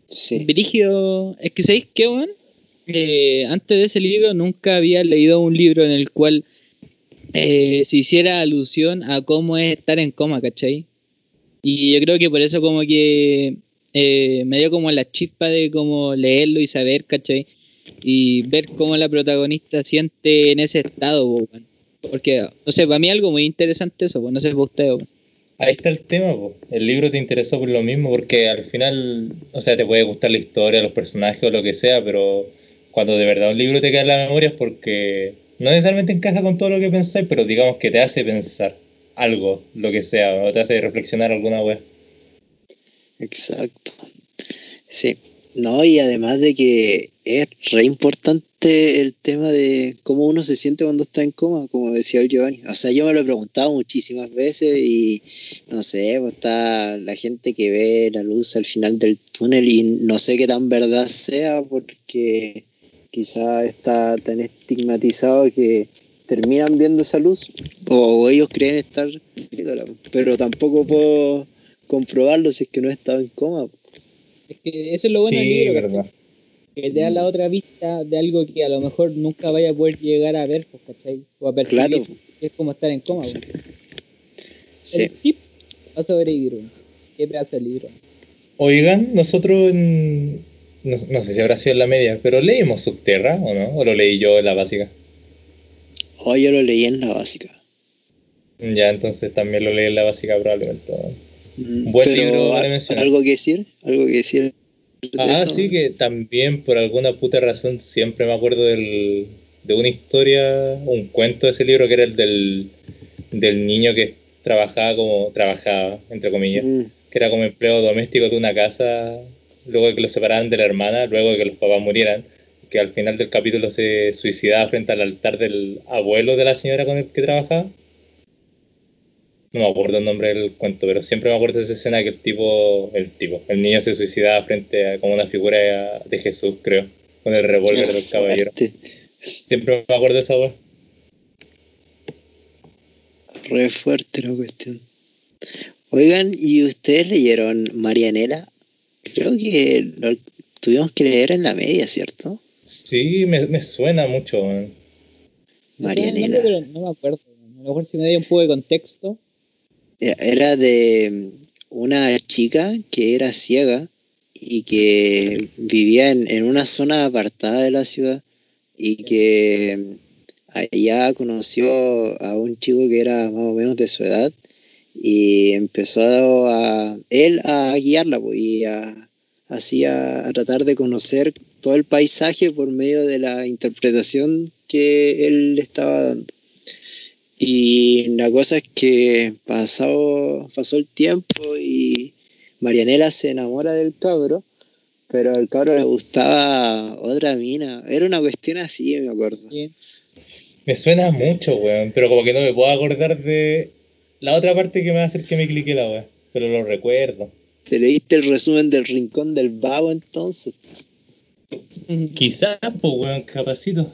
S1: Sí.
S2: Brígido. Es que, ¿sabéis qué, weón? Eh, antes de ese libro nunca había leído un libro en el cual eh, se hiciera alusión a cómo es estar en coma, ¿cachai? Y yo creo que por eso como que eh, me dio como la chispa de como leerlo y saber, ¿cachai? Y ver cómo la protagonista siente en ese estado, Porque, no sé, para mí algo muy interesante eso, pues no sé para usted. Pues.
S3: Ahí está el tema, pues. el libro te interesó por lo mismo, porque al final, o sea, te puede gustar la historia, los personajes o lo que sea, pero cuando de verdad un libro te queda en la memoria es porque no necesariamente encaja con todo lo que pensáis, pero digamos que te hace pensar algo, lo que sea, o te hace reflexionar alguna vez.
S1: Exacto. Sí. No, y además de que es re importante el tema de cómo uno se siente cuando está en coma, como decía el Giovanni. O sea, yo me lo he preguntado muchísimas veces y no sé, pues está la gente que ve la luz al final del túnel y no sé qué tan verdad sea porque quizá está tan estigmatizado que terminan viendo esa luz o ellos creen estar pero tampoco puedo comprobarlo si es que no he estado en coma.
S2: Es que eso es lo bueno del libro. Verdad. Que te da la otra vista de algo que a lo mejor nunca vaya a poder llegar a ver, pues, ¿cachai? O a percibir. Claro. Es como estar en coma. Sí. Sí. El tip va a sobrevivir. Qué pedazo de libro.
S3: Oigan, nosotros en... no, no, sé si habrá sido en la media, pero leímos Subterra o no, o lo leí yo en la básica.
S1: Oh, yo lo leí en la básica.
S3: Ya, entonces también lo leí en la básica probablemente.
S1: Mm, buen libro ¿Algo que decir? ¿Algo que decir?
S3: Ah, sí, que también por alguna puta razón siempre me acuerdo del, de una historia, un cuento de ese libro que era el del, del niño que trabajaba como, trabajaba, entre comillas, mm. que era como empleo doméstico de una casa, luego de que lo separaran de la hermana, luego de que los papás murieran, que al final del capítulo se suicidaba frente al altar del abuelo de la señora con el que trabajaba no me acuerdo el nombre del cuento, pero siempre me acuerdo de esa escena que el tipo, el tipo, el niño se suicidaba frente a como una figura de Jesús, creo, con el revólver del caballero. Siempre me acuerdo de esa voz.
S1: Re fuerte la cuestión. Oigan, ¿y ustedes leyeron Marianela? Creo que lo tuvimos que leer en la media, ¿cierto?
S3: Sí, me, me suena mucho.
S2: Marianela. No, no, me acuerdo. A lo mejor si me da un poco de contexto.
S1: Era de una chica que era ciega y que vivía en, una zona apartada de la ciudad y que allá conoció a un chico que era más o menos de su edad y empezó a él a guiarla pues, y a, así a, tratar de conocer todo el paisaje por medio de la interpretación que él le estaba dando. Y la cosa es que pasó, pasó el tiempo y Marianela se enamora del cabro, pero al cabro le gustaba otra mina. Era una cuestión así, me acuerdo.
S3: Me suena mucho, weón, pero como que no me puedo acordar de la otra parte que me va a hacer que me clique la weón, pero lo recuerdo.
S1: ¿Te leíste el resumen del Rincón del Vago entonces?
S3: Quizás, pues, weón, capacito.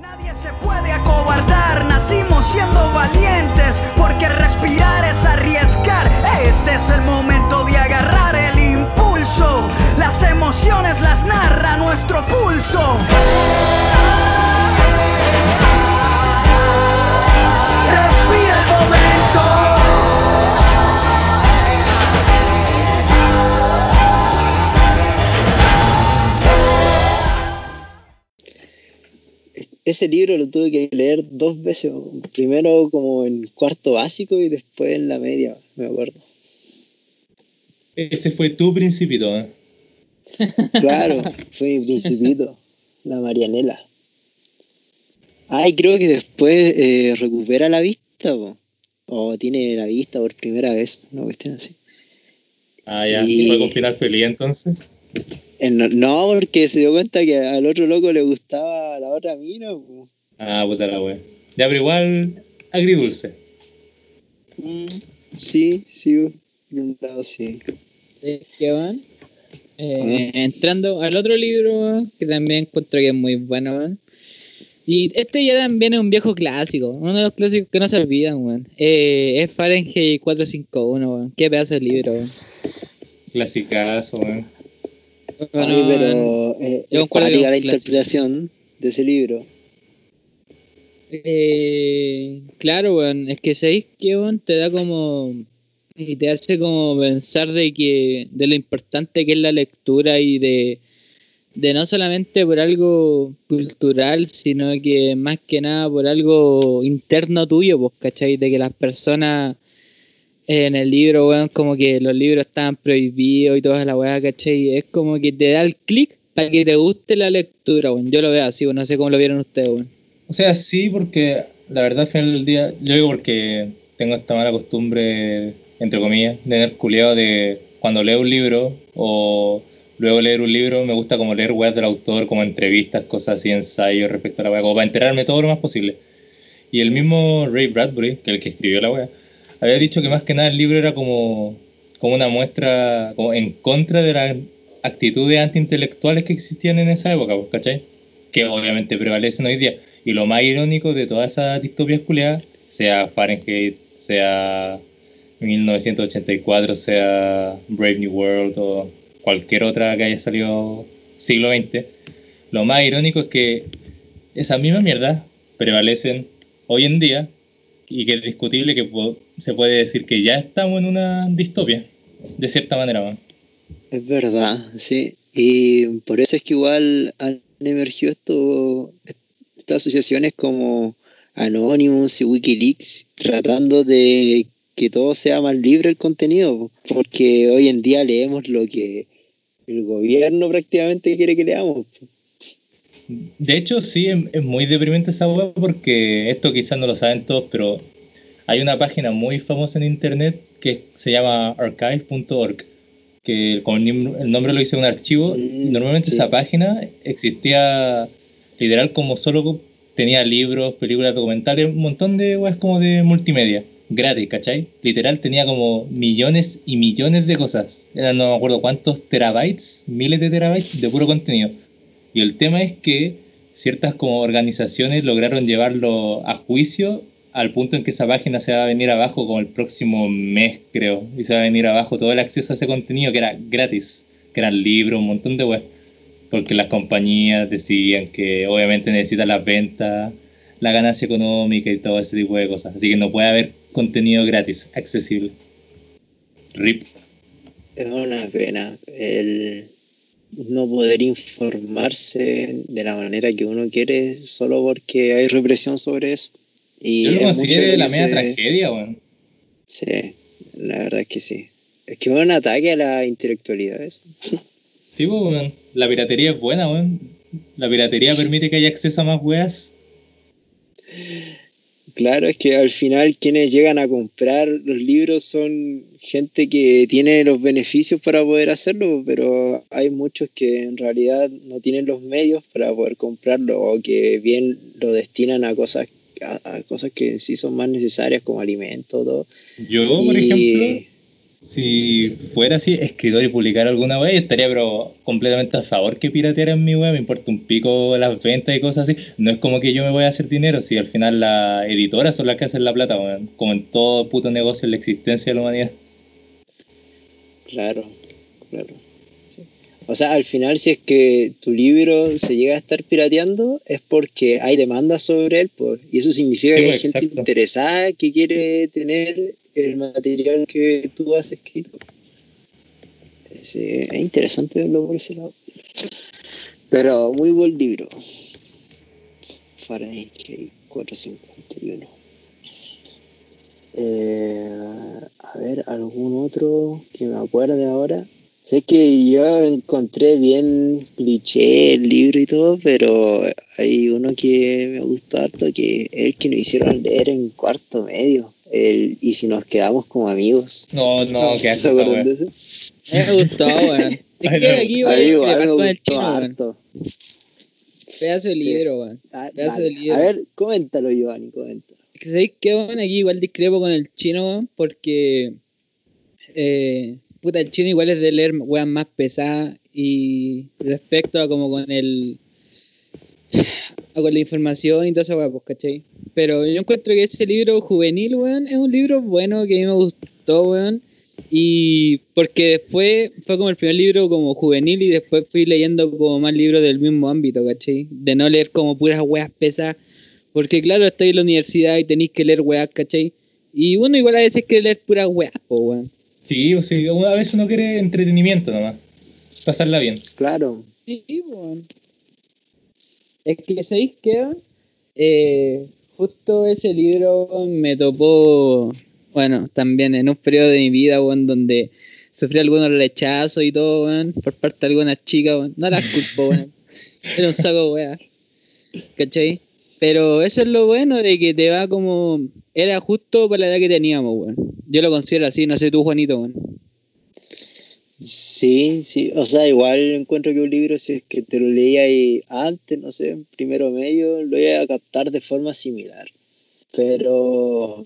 S4: Nadie se puede acobardar, nacimos siendo valientes, porque respirar es arriesgar. Este es el momento de agarrar el impulso, las emociones las narra nuestro pulso.
S1: Ese libro lo tuve que leer dos veces. Primero como en cuarto básico y después en la media, me acuerdo.
S3: Ese fue tu principito, ¿eh?
S1: Claro, fue mi principito, la Marianela. Ay, creo que después eh, recupera la vista, o tiene la vista por primera vez, una cuestión así.
S3: Ah, ya, y... fue con final feliz entonces?
S1: No, porque se dio cuenta que al otro loco le gustaba la otra mina.
S3: Ah, puta la wea. Ya, pero igual agridulce.
S1: Mm, sí, sí, un lado sí.
S2: ¿Qué van? Eh, entrando al otro libro, que también encuentro que es muy bueno, Y este ya también es un viejo clásico, uno de los clásicos que no se olvidan, weón. Eh, es Fahrenheit 451, weón. Qué pedazo de libro, weón.
S3: Clasicazo, weón
S1: pero eh, es la interpretación de ese libro.
S2: Eh, claro, bueno, es que sabéis que te da como y te hace como pensar de que de lo importante que es la lectura y de, de no solamente por algo cultural, sino que más que nada por algo interno tuyo, pues, ¿cachai? De que las personas en el libro, weón, como que los libros estaban prohibidos y toda la weá, ¿cachai? Es como que te da el clic para que te guste la lectura, weón. Yo lo veo así, weón. No sé cómo lo vieron ustedes, weón.
S3: O sea, sí, porque la verdad al final del día, yo digo porque tengo esta mala costumbre, entre comillas, de tener culiado de cuando leo un libro o luego leer un libro, me gusta como leer weas del autor, como entrevistas, cosas así, ensayos respecto a la wea, como para enterarme todo lo más posible. Y el mismo Ray Bradbury, que es el que escribió la wea, había dicho que más que nada el libro era como, como una muestra como en contra de las actitudes antiintelectuales que existían en esa época, pues, ¿cachai? Que obviamente prevalecen hoy día. Y lo más irónico de todas esas distopias culiadas, sea Fahrenheit, sea 1984, sea Brave New World o cualquier otra que haya salido siglo XX, lo más irónico es que esas mismas mierdas prevalecen hoy en día y que es discutible que se puede decir que ya estamos en una distopia, de cierta manera.
S1: Es verdad, sí. Y por eso es que igual han emergido esto, estas asociaciones como Anonymous y Wikileaks, tratando de que todo sea más libre el contenido, porque hoy en día leemos lo que el gobierno prácticamente quiere que leamos.
S3: De hecho, sí, es, muy deprimente esa web porque esto quizás no lo saben todos, pero hay una página muy famosa en internet que se llama archive.org, que con el nombre lo dice un archivo. Mm, normalmente esa página existía literal como solo tenía libros, películas, documentales, un montón de webs como de multimedia gratis, ¿cachai? Literal tenía como millones y millones de cosas. Eran no me acuerdo cuántos terabytes, miles de terabytes de puro contenido. Y el tema es que ciertas como organizaciones lograron llevarlo a juicio al punto en que esa página se va a venir abajo como el próximo mes, creo. Y se va a venir abajo todo el acceso a ese contenido que era gratis, que eran libros, un montón de web. Porque las compañías decían que obviamente necesitan las ventas, la ganancia económica y todo ese tipo de cosas. Así que no puede haber contenido gratis, accesible. RIP.
S1: Es una pena el no poder informarse de la manera que uno quiere solo porque hay represión sobre eso.
S3: Y Yo lo la media tragedia, weón.
S1: Sí, la verdad es que sí. Es que es un ataque a la intelectualidad eso.
S3: Sí, pues, weón. La piratería es buena, weón. La piratería permite que haya acceso a más weas.
S1: Claro, es que al final quienes llegan a comprar los libros son gente que tiene los beneficios para poder hacerlo, pero hay muchos que en realidad no tienen los medios para poder comprarlo o que bien lo destinan a cosas a, cosas que en sí son más necesarias como alimentos. Todo.
S3: Yo, por ejemplo, si fuera así, escritor y publicar alguna web, estaría pero completamente a favor que piratearan mi web, me importa un pico las ventas y cosas así. No es como que yo me voy a hacer dinero, si al final las editoras son las que hacen la plata, como en todo puto negocio en la existencia de la humanidad.
S1: Claro, claro. O sea, al final si es que tu libro se llega a estar pirateando es porque hay demanda sobre él, pues, y eso significa que hay pues, gente interesada que quiere tener el material que tú has escrito. es interesante verlo por ese lado. Pero muy buen libro. Fahrenheit 451. Eh, a ver, algún otro que me acuerde ahora. Sé que yo encontré bien cliché el libro y todo, pero hay uno que me gustó harto, que es el que nos hicieron leer en cuarto medio el y si nos quedamos como amigos.
S3: No, no, ¿qué haces
S2: Me gustó, weón. Es que aquí, weón, me gustó harto. Pedazo de libro, weón.
S1: Ah, Pedazo de libro. A ver, coméntalo, Giovanni, coméntalo.
S2: Es que sabéis que, weón, aquí igual discrepo con el chino, weón, porque. Eh, puta, el chino igual es de leer weón más pesada y respecto a como con el con la información y todo eso, pues, ¿cachai? Pero yo encuentro que ese libro juvenil, weón, es un libro bueno que a mí me gustó, weón. Y porque después fue como el primer libro como juvenil y después fui leyendo como más libros del mismo ámbito, ¿cachai? De no leer como puras weas pesas. Porque claro, estoy en la universidad y tenéis que leer weas, ¿cachai? Y uno igual a veces quiere leer puras weas, pues, weón.
S3: Sí, o sea, una vez uno quiere entretenimiento nomás. Pasarla bien.
S1: Claro.
S2: Sí, weón. Es que, ¿sabéis qué? Eh, justo ese libro me topó, bueno, también en un periodo de mi vida, weón, donde sufrí algunos rechazos y todo, weón, por parte de algunas chicas, weón. No las culpo, weón. Era un saco, weón. ¿Cachai? Pero eso es lo bueno de que te va como. Era justo para la edad que teníamos, weón. Yo lo considero así, no sé tú, Juanito, weón.
S1: Sí, sí, o sea, igual encuentro que un libro, si es que te lo leía antes, no sé, en primero medio, lo iba a captar de forma similar. Pero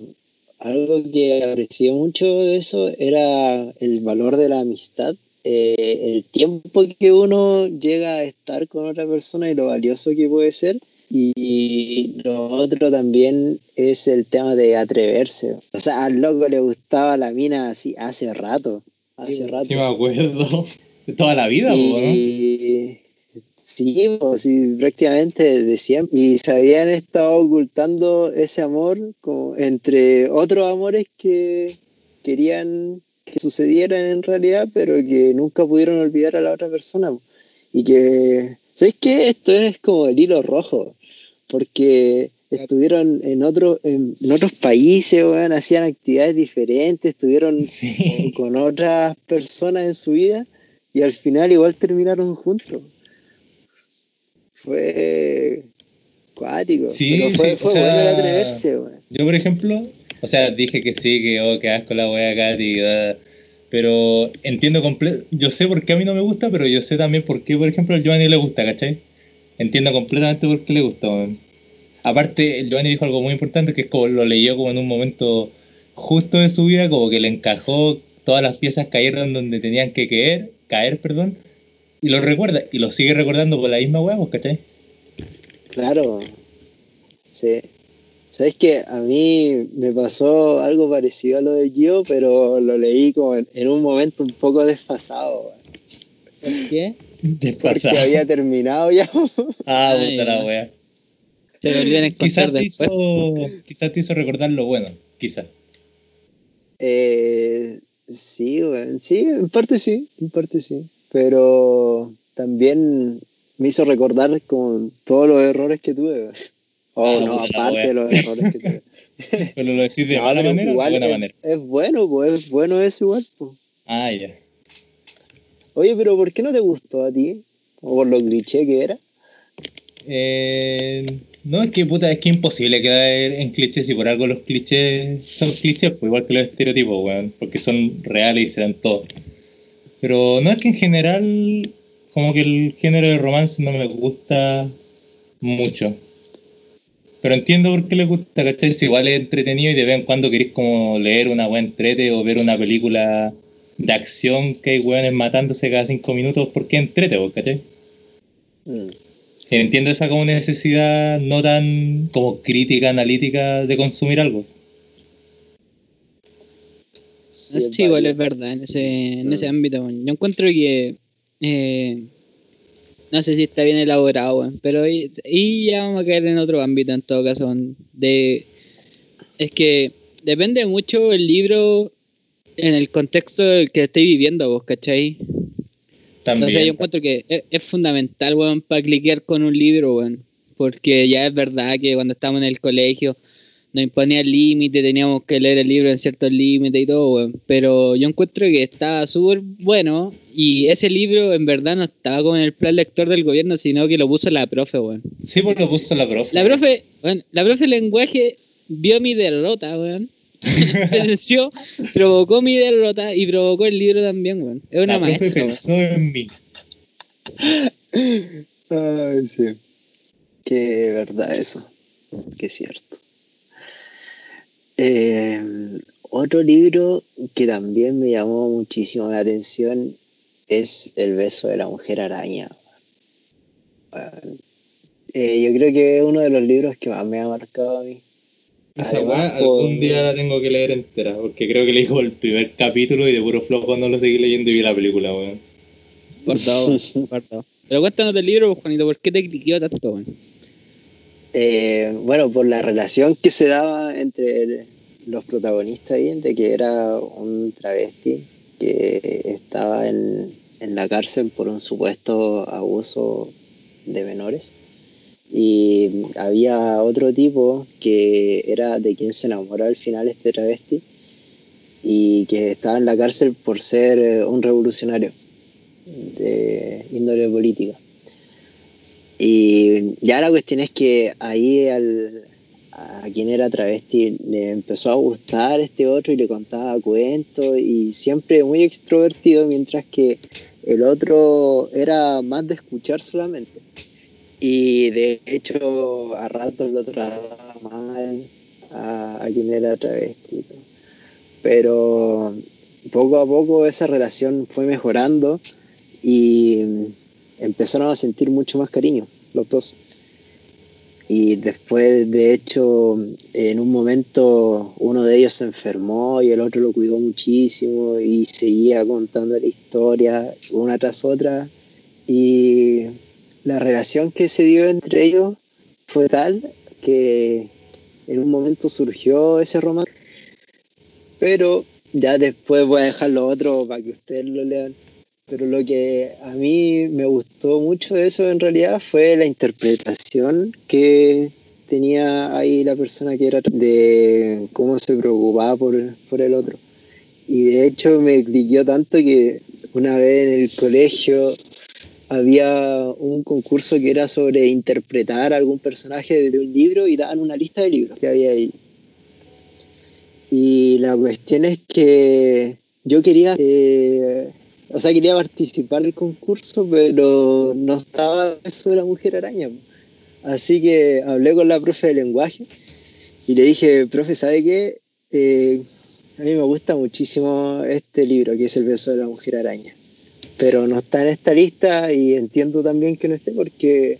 S1: algo que aprecié mucho de eso era el valor de la amistad, eh, el tiempo que uno llega a estar con otra persona y lo valioso que puede ser. Y lo otro también es el tema de atreverse. O sea, al loco le gustaba la mina así hace rato hace rato.
S3: Sí, me acuerdo. De toda la vida, y...
S1: Sí, sí, prácticamente de siempre. Y se habían estado ocultando ese amor como entre otros amores que querían que sucedieran en realidad, pero que nunca pudieron olvidar a la otra persona. Y que, ¿sabes qué? Esto es como el hilo rojo, porque estuvieron en, otro, en, otros países, hacían actividades diferentes, estuvieron con, otras personas en su vida y al final igual terminaron juntos. Fue cuático. Sí, fue,
S3: bueno el atreverse, Yo, por ejemplo, o sea, dije que sí, que oh, qué asco la wea Katy, pero entiendo completo. Yo sé por qué a mí no me gusta, pero yo sé también por qué, por ejemplo, al Giovanni le gusta, ¿cachai? Entiendo completamente por qué le gusta, Aparte, Giovanni dijo algo muy importante, que es como lo leyó como en un momento justo de su vida, como que le encajó, todas las piezas cayeron donde tenían que caer, caer, perdón, y lo recuerda, y lo sigue recordando por la misma hueá, pues, ¿cachai?
S1: Claro, sí. Sabes que a mí me pasó algo parecido a lo de Gio, pero lo leí como en, un momento un poco desfasado.
S2: ¿Por qué?
S1: Desfasado. Porque había terminado ya.
S3: ah, puta la wea quizás Te hizo, quizás te hizo recordar lo bueno, quizás.
S1: Eh, sí, sí, en parte sí, en parte sí. Pero también me hizo recordar con todos los errores que tuve. Oh, no, aparte de los errores que tuve.
S3: Pero lo decís de mala manera o de buena
S1: es,
S3: manera.
S1: Es bueno, pues es bueno eso igual. Pues.
S3: Ah, ya.
S1: Oye, pero ¿por qué no te gustó a ti? ¿O por lo cliché que era?
S3: Eh, no, es que puta, es que imposible quedar en clichés y por algo los clichés son clichés, pues igual que los estereotipos, weón, porque son reales y se dan todo. Pero no es que en general, como que el género de romance no me gusta mucho. Pero entiendo por qué le gusta, ¿cachai? Si igual es entretenido y de vez en cuando queréis como leer una buena entrete o ver una película de acción que hay weones matándose cada cinco minutos, ¿por qué entrete, ¿cachai? Mm entiendo esa como necesidad no tan como crítica, analítica de consumir algo.
S2: Sí, igual es verdad en ese, en ese ámbito. Yo encuentro que eh, no sé si está bien elaborado, pero y, ya vamos a caer en otro ámbito en todo caso. De, es que depende mucho el libro en el contexto que estéis viviendo vos, ¿cachai? También. yo encuentro que es, fundamental, weón, para cliquear con un libro, weón. Porque ya es verdad que cuando estábamos en el colegio nos imponía el límite, teníamos que leer el libro en ciertos límites y todo, weón. Pero yo encuentro que estaba súper bueno y ese libro en verdad no estaba como en el plan lector del gobierno, sino que lo puso la profe, weón.
S3: Sí, pues lo puso la profe.
S2: La profe, bueno, la profe lenguaje vio mi derrota, weón. Presenció, provocó mi derrota y provocó el libro también, weón. Es una La pensó en mí.
S1: Ay, sí. Qué verdad eso. Qué cierto. Eh, otro libro que también me llamó muchísimo la atención es El beso de la mujer araña. Eh, yo creo que es uno de los libros que más me ha marcado a mí.
S3: Esa weá algún día la tengo que leer entera, porque creo que leí el primer capítulo y de puro flow cuando lo seguí leyendo y vi la película, weón.
S2: Guardado, guardado. Pero cuéntanos del libro, Juanito, ¿por qué te cliqueó tanto, weón?
S1: Eh, bueno, por la relación que se daba entre los protagonistas ahí, de que era un travesti que estaba en, en la cárcel por un supuesto abuso de menores. Y había otro tipo que era de quien se enamoró al final este travesti y que estaba en la cárcel por ser eh, un revolucionario de índole política. Y ya la cuestión es que ahí al, a quien era travesti le empezó a gustar este otro y le contaba cuentos y siempre muy extrovertido, mientras que el otro era más de escuchar solamente. Y de hecho, a ratos lo trataba mal a, a quien era travesti. Pero poco a poco esa relación fue mejorando y empezaron a sentir mucho más cariño los dos. Y después, de hecho, en un momento uno de ellos se enfermó y el otro lo cuidó muchísimo y seguía contando la historia una tras otra. Y la relación que se dio entre ellos fue tal que en un momento surgió ese romance. Pero ya después voy a dejar lo otro para que ustedes lo lean. Pero lo que a mí me gustó mucho de eso en realidad fue la interpretación que tenía ahí la persona que era de cómo se preocupaba por, por el otro. Y de hecho me cliqueó tanto que una vez en el colegio había un concurso que era sobre interpretar algún personaje de un libro y daban una lista de libros que había ahí. Y la cuestión es que yo quería, eh, o sea, quería participar del concurso, pero no estaba eso de la mujer araña. Así que hablé con la profe de lenguaje y le dije, profe, ¿sabe qué? Eh, a mí me gusta muchísimo este libro, que es El beso de la mujer araña pero no está en esta lista y entiendo también que no esté porque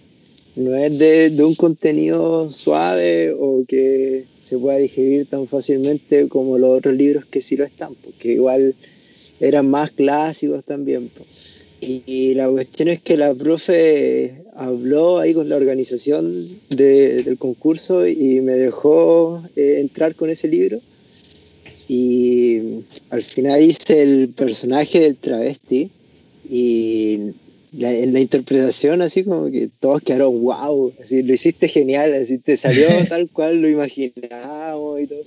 S1: no es de, un contenido suave o que se pueda digerir tan fácilmente como los otros libros que sí lo están, porque igual eran más clásicos también. Y, la cuestión es que la profe habló ahí con la organización del concurso y me dejó eh, entrar con ese libro. Y al final hice el personaje del travesti, y la, en la interpretación así como que todos quedaron wow, así lo hiciste genial, así te salió tal cual lo imaginábamos y todo.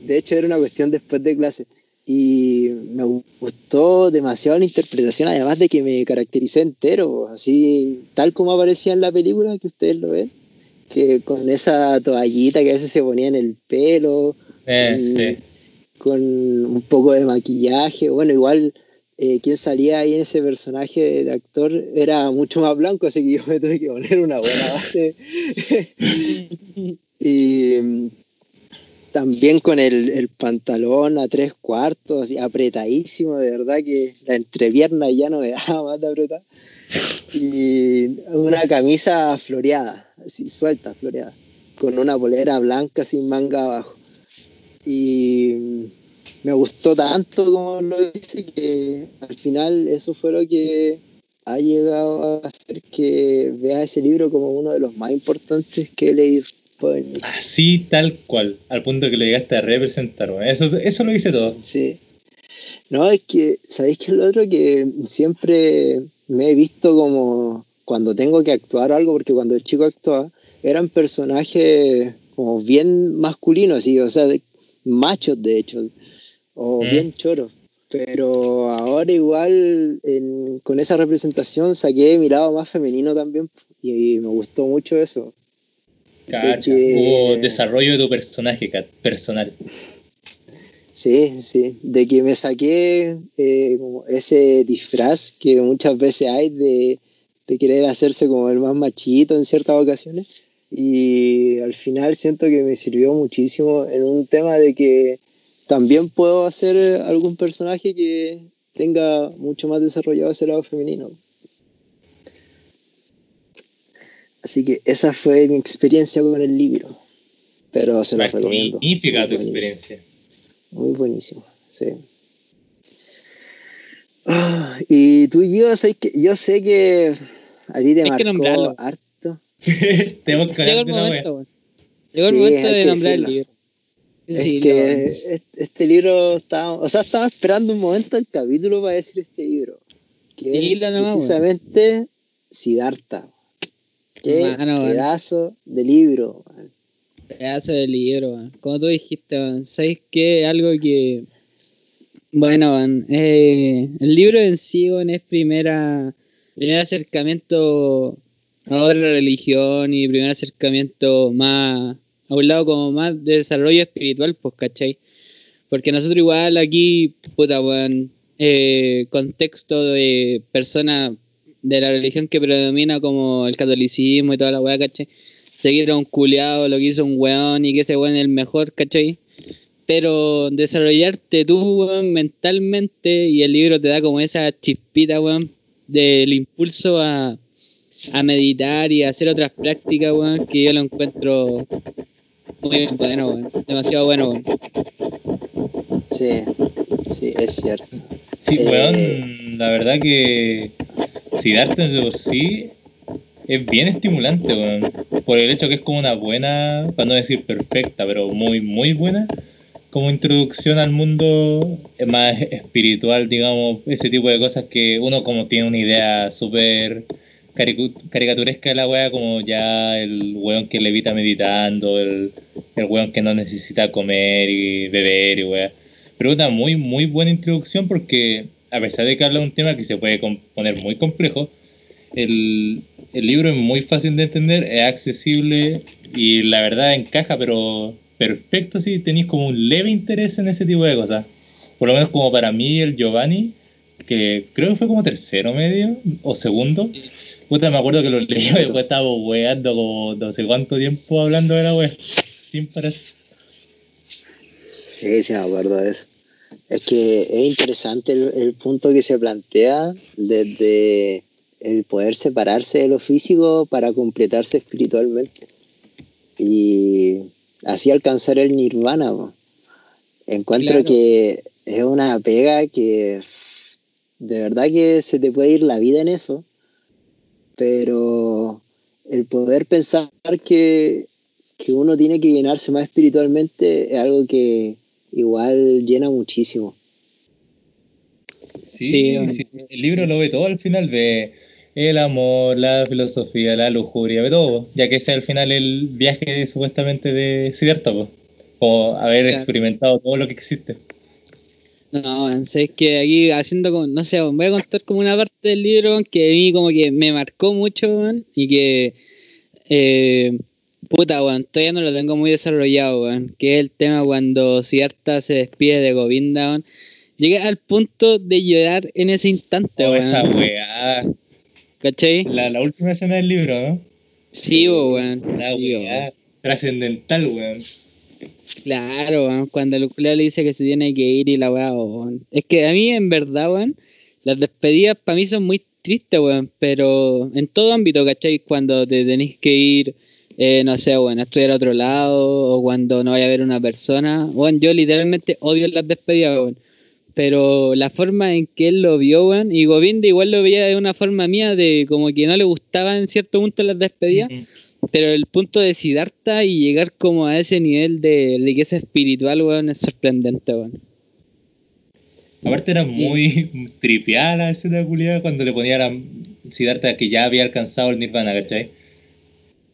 S1: De hecho era una cuestión después de clase y me gustó demasiado la interpretación, además de que me caractericé entero, así tal como aparecía en la película que ustedes lo ven, que con esa toallita que a veces se ponía en el pelo,
S3: eh,
S1: con un poco de maquillaje, bueno, igual eh, quien salía ahí en ese personaje de actor era mucho más blanco, así que yo me tuve que poner una buena base. y mm, también con el, pantalón a tres cuartos, así, apretadísimo, de verdad que la entrepierna ya no me daba más de apretar. Y una camisa floreada, así suelta, floreada, con una polera blanca sin manga abajo. Y mm, me gustó tanto como lo hice que al final eso fue lo que ha llegado a hacer que vea ese libro como uno de los más importantes que he leído.
S3: Así tal cual, al punto que lo llegaste a representar. Eso, eso lo hice todo.
S1: Sí. No, es que, ¿sabéis qué es lo otro? Que siempre me he visto como cuando tengo que actuar algo, porque cuando el chico actuaba, eran personajes como bien masculinos, así, o sea, machos de hecho o mm. bien choro. Pero ahora igual con esa representación saqué mi lado más femenino también y, me gustó mucho eso.
S3: Cacha, hubo desarrollo de tu personaje personal.
S1: Sí, sí, de que me saqué eh, ese disfraz que muchas veces hay de, de querer hacerse como el más machito en ciertas ocasiones y al final siento que me sirvió muchísimo en un tema de que también puedo hacer algún personaje que tenga mucho más desarrollado ese lado femenino. Así que esa fue mi experiencia con el libro. Pero se lo recomiendo.
S3: Magnífica tu experiencia.
S1: Muy buenísimo, sí. Ah, y tú y yo, sé que, yo sé que a ti te Hay marcó harto.
S3: Tenemos que
S2: Llegó el momento, Llegó el momento de nombrar el libro
S1: es que este, libro estaba, o sea, estaba esperando un momento el capítulo para decir este libro. Que es precisamente Siddhartha. Qué pedazo de libro.
S2: Pedazo de libro, como tú dijiste, ¿sabes qué? Algo que. Bueno, eh, el libro en sí es primera, primer acercamiento a otra religión y primer acercamiento más a un lado como más de desarrollo espiritual, pues, ¿cachai? Porque nosotros igual aquí, puta, weón, eh, contexto de persona de la religión que predomina como el catolicismo y toda la weá, ¿cachai? Seguir a un culeado, lo que hizo un weón y que ese weón es el mejor, ¿cachai? Pero desarrollarte tú, weón, mentalmente y el libro te da como esa chispita, weón, del impulso a, a meditar y a hacer otras prácticas, weón, que yo lo encuentro muy bueno. Demasiado bueno.
S1: Sí, sí, es cierto.
S3: Sí, weón, eh, la verdad que si darte en sí es bien estimulante, weón. Por el hecho que es como una buena, para no decir perfecta, pero muy, muy buena, como introducción al mundo más espiritual, digamos, ese tipo de cosas que uno como tiene una idea súper caricaturesca la wea, como ya el weón que levita meditando, el, el weón que no necesita comer y beber y wea. Pero una muy, muy buena introducción porque, a pesar de que habla de un tema que se puede poner muy complejo, el, el libro es muy fácil de entender, es accesible y la verdad encaja, pero perfecto si tenéis como un leve interés en ese tipo de cosas. Por lo menos como para mí el Giovanni, que creo que fue como tercero medio o segundo. Puta, me acuerdo que lo leí y después estaba weando como no sé cuánto tiempo hablando de la wea. Sin parar.
S1: Sí, sí me acuerdo de eso. Es que es interesante el, punto que se plantea desde el poder separarse de lo físico para completarse espiritualmente. Y así alcanzar el nirvana. Encuentro que es una pega que de verdad que se te puede ir la vida en eso, pero el poder pensar que, que uno tiene que llenarse más espiritualmente es algo que, igual llena muchísimo.
S3: Sí, el libro lo ve todo al final, ve el amor, la filosofía, la lujuria, ve todo, ya que ese es al final el viaje supuestamente de Siddhartha, o haber experimentado todo lo que existe.
S2: No, sé que aquí haciendo como, no sé, voy a contar como una parte del libro que a mí como que me marcó mucho, y que eh, Puta, weón, todavía no lo tengo muy desarrollado, weón. Que es el tema cuando Cierta se despide de Govinda, weón. Llegué al punto de llorar en ese instante,
S3: oh, esa weá.
S2: ¿Cachai?
S3: La, la, última escena del libro, ¿no?
S2: Sí, weón.
S3: La weá. Trascendental, weón.
S2: Claro, weón. Cuando el le dice que se tiene que ir y la weá, weón. Es que a mí, en verdad, weón, las despedidas para mí son muy tristes, weón. Pero en todo ámbito, ¿cachai? Cuando te tenés que ir eh, no sé, bueno, estudiar a otro lado o cuando no vaya a ver una persona. Bueno, yo literalmente odio las despedidas, bueno. Pero la forma en que él lo vio, bueno, y Govinda igual lo veía de una forma mía de como que no le gustaba en cierto punto las despedidas. Pero el punto de Siddhartha y llegar como a ese nivel de riqueza espiritual, weón, es sorprendente, weón.
S3: Aparte era muy tripiada la escena culiada cuando le ponía a Siddhartha que ya había alcanzado el Nirvana, ¿cachai?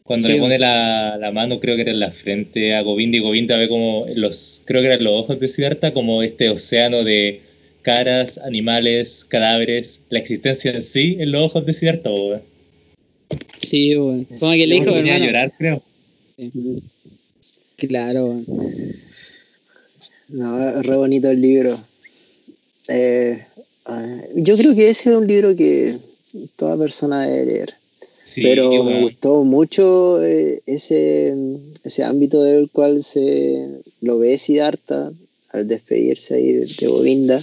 S3: Cuando le pone la, la, mano, creo que era en la frente a Govinda y Govinda ve como los, creo que eran los ojos de Siddhartha, como este océano de caras, animales, cadáveres, la existencia en sí en los ojos de Siddhartha, weón.
S2: Sí, weón. Como que le dijo,
S3: a llorar, creo.
S2: Claro,
S1: No, es re bonito el libro. Eh, yo creo que ese es un libro que toda persona debe leer. Pero me gustó mucho eh, ese, ese ámbito del cual se lo ve Siddhartha al despedirse ahí de, Govinda.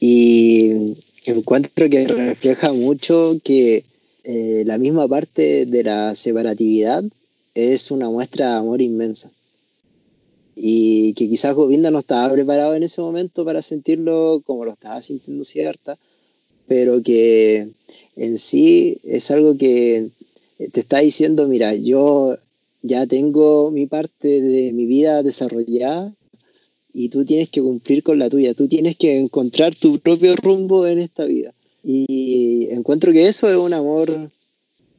S1: Y encuentro que refleja mucho que eh, la misma parte de la separatividad es una muestra de amor inmensa. Y que quizás Govinda no estaba preparado en ese momento para sentirlo como lo estaba sintiendo Siddhartha, pero que en sí es algo que te está diciendo, mira, yo ya tengo mi parte de mi vida desarrollada y tú tienes que cumplir con la tuya, tú tienes que encontrar tu propio rumbo en esta vida. Y encuentro que eso es un amor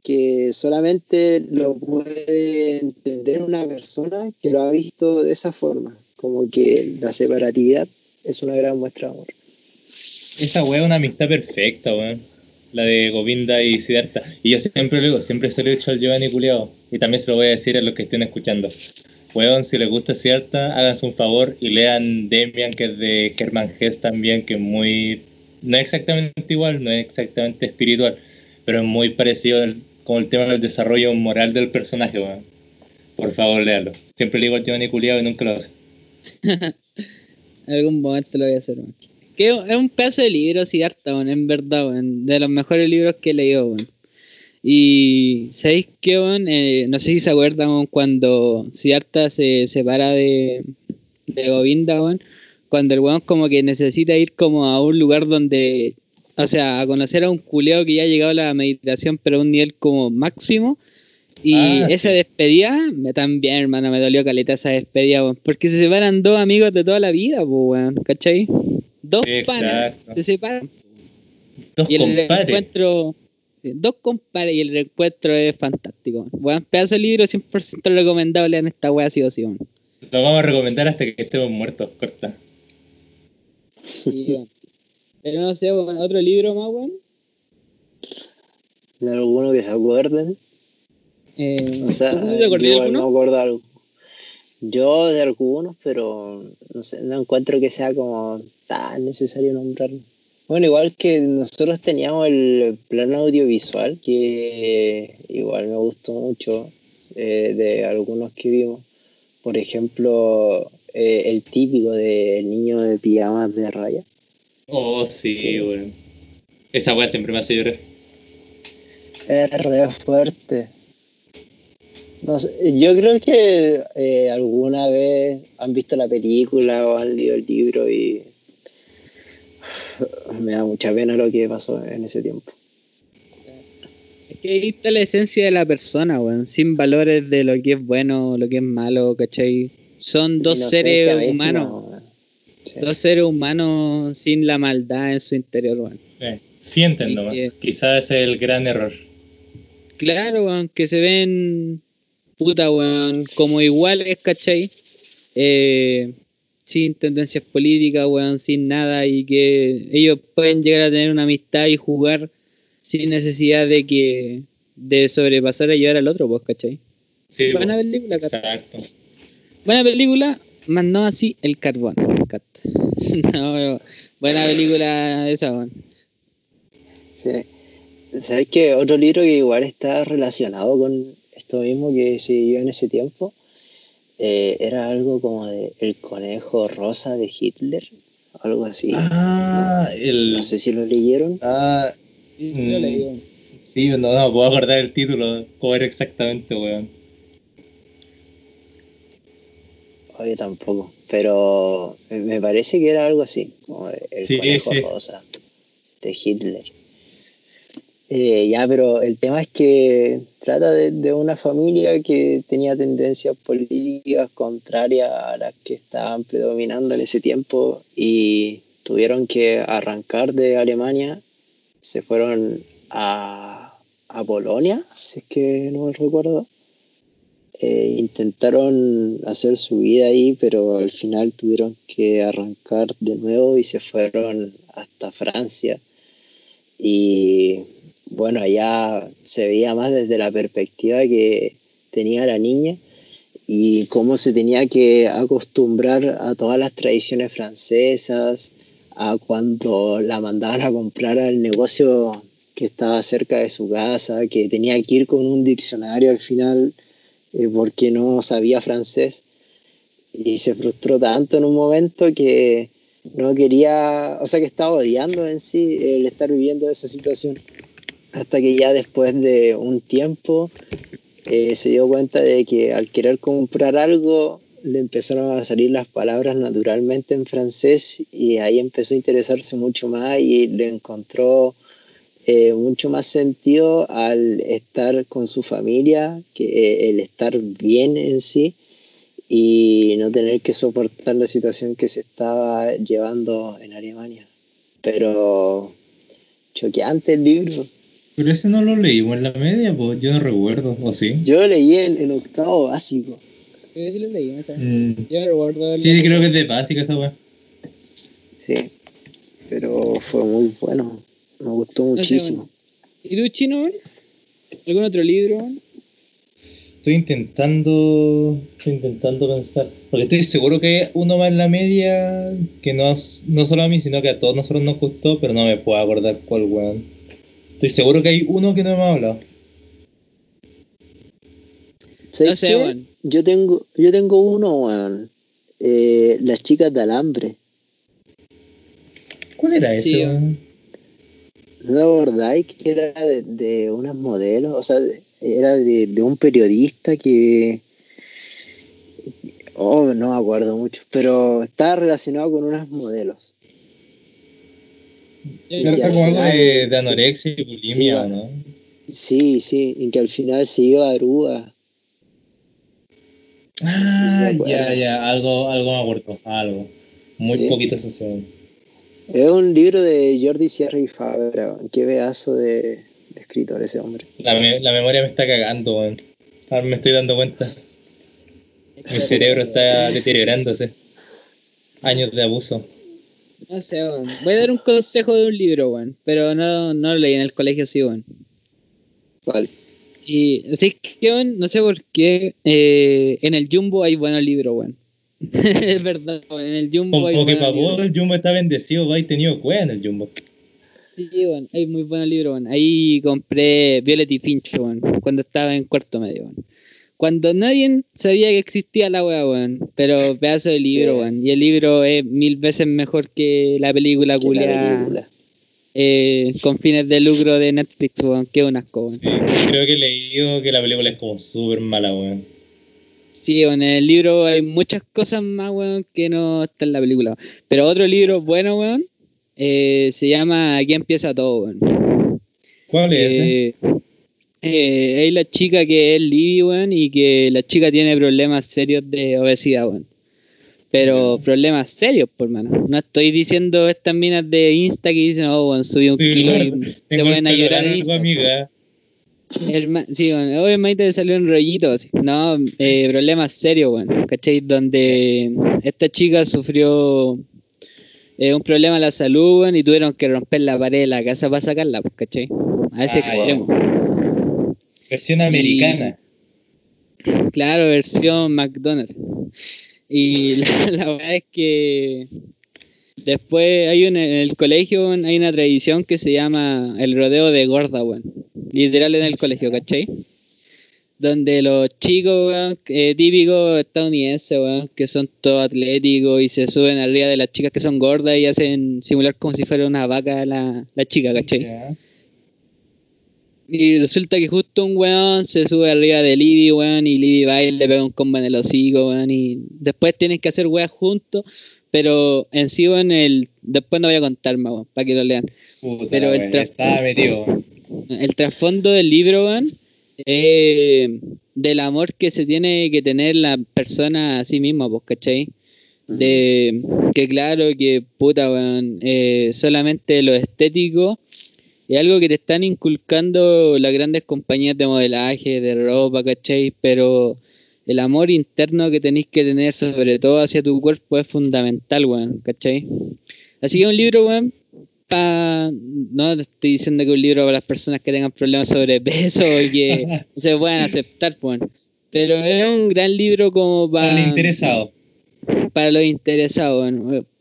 S1: que solamente lo puede entender una persona que lo ha visto de esa forma, como que la separatividad es una gran muestra de amor.
S3: Esa weá es una amistad perfecta, weón. La de Govinda y Siddhartha. Y yo siempre lo digo, siempre se lo he dicho al Giovanni Culeado. Y también se lo voy a decir a los que estén escuchando. Weón, si les gusta Siddhartha, háganse un favor y lean Demian, que es de Herman Hess también, que es muy. No es exactamente igual, no es exactamente espiritual, pero es muy parecido con el tema del desarrollo moral del personaje. Por favor, léalo. Siempre le digo al Giovanni Culeado y nunca lo hace.
S2: algún momento lo voy a hacer, weón. Que es un pedazo de libro, Siddhartha, weón, en verdad, weón. De los mejores libros que he leído. Y ¿sabéis weón? Eh, no sé si se acuerdan cuando Siddhartha se separa de, de Govinda. Cuando el weón como que necesita ir como a un lugar donde, o sea, a conocer a un culeo que ya ha llegado a la meditación, pero a un nivel como máximo. Y ah, esa despedida, me, también, hermano, me dolió caleta esa despedida, weón. Porque se separan dos amigos de toda la vida, weón, ¿cachai? Dos panes se separan. Dos y el encuentro dos compadres y el reencuentro es fantástico. Buen pedazo de libro 100% recomendable en esta wea sí o sí.
S3: Lo vamos a recomendar hasta que estemos muertos, corta.
S2: Pero no sé, otro libro más, weón.
S1: ¿De alguno que se acuerden? Eh, o sea, ¿tú te yo de alguno? no acuerdo algo. Yo de algunos, pero no sé, no encuentro que sea como tan necesario nombrarlo. Bueno, igual que nosotros teníamos el plan audiovisual, que igual me gustó mucho eh, de algunos que vimos. Por ejemplo, eh, el típico del niño de pijamas de raya.
S3: Oh, sí, bueno. Esa weá siempre me hace llorar.
S1: Es re fuerte. No sé, yo creo que eh, alguna vez han visto la película o han leído el libro y me da mucha pena lo que pasó en ese tiempo.
S2: Es que ahí está la esencia de la persona, weón, sin valores de lo que es bueno, lo que es malo, ¿cachai? Son dos seres humanos. Dos seres humanos sin la maldad en su interior, weón.
S3: sienten nomás. Quizás es el gran error.
S2: Claro, weón, que se ven puta, weón, como iguales, ¿cachai? Eh, sin tendencias políticas, weón, sin nada, y que ellos pueden llegar a tener una amistad y jugar sin necesidad de que de sobrepasar a llevar al otro, pues, ¿cachai? Sí, buena película, Exacto. Buena película, más no así el carbón. no, buena película esa, weón.
S1: Sí. ¿Sabes que otro libro que igual está relacionado con esto mismo que se dio en ese tiempo? Eh, era algo como de El conejo rosa de Hitler, algo así.
S3: Ah,
S1: no, sé si lo leyeron.
S3: Ah, sí, lo mm, Sí, no, no puedo acordar el título, cómo era exactamente, weón.
S1: Oye, tampoco, pero me parece que era algo así, como El conejo rosa de Hitler. Eh, ya, pero el tema es que trata de, una familia que tenía tendencias políticas contrarias a las que estaban predominando en ese tiempo y tuvieron que arrancar de Alemania, se fueron a, a Polonia, si es que no me recuerdo. Eh, intentaron hacer su vida ahí, pero al final tuvieron que arrancar de nuevo y se fueron hasta Francia. Y bueno, allá se veía más desde la perspectiva que tenía la niña y cómo se tenía que acostumbrar a todas las tradiciones francesas, a cuando la mandaban a comprar al negocio que estaba cerca de su casa, que tenía que ir con un diccionario al final eh, porque no sabía francés. Y se frustró tanto en un momento que no quería, o sea, que estaba odiando en sí el estar viviendo esa situación hasta que ya después de un tiempo eh, se dio cuenta de que al querer comprar algo le empezaron a salir las palabras naturalmente en francés y ahí empezó a interesarse mucho más y le encontró eh, mucho más sentido al estar con su familia, que eh, el estar bien en sí y no tener que soportar la situación que se estaba llevando en Alemania. Pero choqueante el libro.
S3: Pero ese no lo leímos en la media, pues yo no recuerdo, ¿o sí?
S1: Yo lo leí en, octavo básico.
S2: Yo sí lo leí, ¿no? Mm. Yo
S3: recuerdo. Sí, creo que es de básica esa weá.
S1: Sí, pero fue muy bueno. Me gustó muchísimo.
S2: ¿Y tú, Chino, ¿Algún otro libro?
S3: Estoy intentando, estoy intentando pensar, porque estoy seguro que uno más en la media que no, no solo a mí, sino que a todos nosotros nos gustó, pero no me puedo acordar cuál weón. Estoy seguro que hay uno que no hemos hablado.
S1: No sé, weón. Yo tengo, yo tengo uno, weón. Eh, las chicas de alambre.
S3: ¿Cuál era ese, weón?
S1: ¿No te acordáis que era de, de unas modelos? O sea, era de, un periodista que... Oh, no me acuerdo mucho, pero estaba relacionado con unas modelos.
S3: Era como algo de, anorexia y bulimia, ¿no?
S1: Sí, sí, en que al final se iba a Aruba.
S3: Ah, ya, ya, algo, algo me acuerdo, algo. Muy poquito sucede.
S1: Es un libro de Jordi Sierra y Fabra, qué pedazo de, escritor ese hombre.
S3: La, la, memoria me está cagando, weón. Ahora me estoy dando cuenta. Mi cerebro está deteriorándose. Años de abuso.
S2: No sé, weón. Voy a dar un consejo de un libro, weón. Pero no, no lo leí en el colegio, sí, weón.
S1: ¿Cuál?
S2: Y así que, weón, no sé por qué eh, en el Jumbo hay buenos libros, weón. es verdad, weón. En el Jumbo
S3: Como hay que para vos el Jumbo está bendecido, vos tenido cueva en el Jumbo.
S2: Sí, bueno, hay muy buenos libros, bueno. Ahí compré Violet y Finch, bueno, cuando estaba en cuarto medio, bueno. Cuando nadie sabía que existía la wea, bueno. Pero pedazo de libro, bueno. Y el libro es mil veces mejor que la película culia. Eh, con fines de lucro de Netflix, weón, que un asco,
S3: Sí, creo que he leído que la película es como súper mala, weón.
S2: Sí, en el libro hay muchas cosas más, weón, que no están en la película. Pero otro libro bueno, weón, eh, se llama Aquí empieza todo,
S3: weón. ¿Cuál es ese?
S2: Eh, eh, hay la chica que es Libby, weón, y que la chica tiene problemas serios de obesidad, weón. Pero problemas serios, por mano. No estoy diciendo estas minas de Insta que dicen, oh, weón, subí un kilo y te pueden ayudar. amiga. Sí, bueno, obviamente te salió un rollito así. No, eh, problemas serios, weón. ¿Cachai? Donde esta chica sufrió eh, un problema de la salud, y tuvieron que romper la pared de la casa para sacarla, pues, ¿cachai? A ese ah, extremo.
S3: Versión americana.
S2: claro, versión McDonald's. Y la, verdad es que después hay un, en el colegio hay una tradición que se llama el rodeo de gorda, weón. Literal en el colegio, ¿cachai? donde los chicos, weón, eh, típicos estadounidenses, weón, que son todos atléticos y se suben arriba de las chicas que son gordas y hacen simular como si fuera una vaca la, la chica, ¿cachai? Y resulta que justo un weón se sube arriba de Libby, weón, y Libby va y le pega un combo en el hocico, weón, y después tienen que hacer weas juntos, pero en sí, weón, el, después no voy a contar más, para que lo lean. pero el, el trasfondo del libro, weón, eh, del amor que se tiene que tener la persona a sí misma, pues, ¿cachai? De que claro que puta, eh, solamente lo estético es algo que te están inculcando las grandes compañías de modelaje, de ropa, ¿cachai? Pero el amor interno que tenéis que tener, sobre todo hacia tu cuerpo, es fundamental, weón, ¿cachai? Así que un libro, weón, no estoy diciendo que un libro para las personas que tengan problemas sobre peso y que se puedan aceptar, pues. Pero es un gran libro como
S3: para. Para los interesados.
S2: Para los interesados,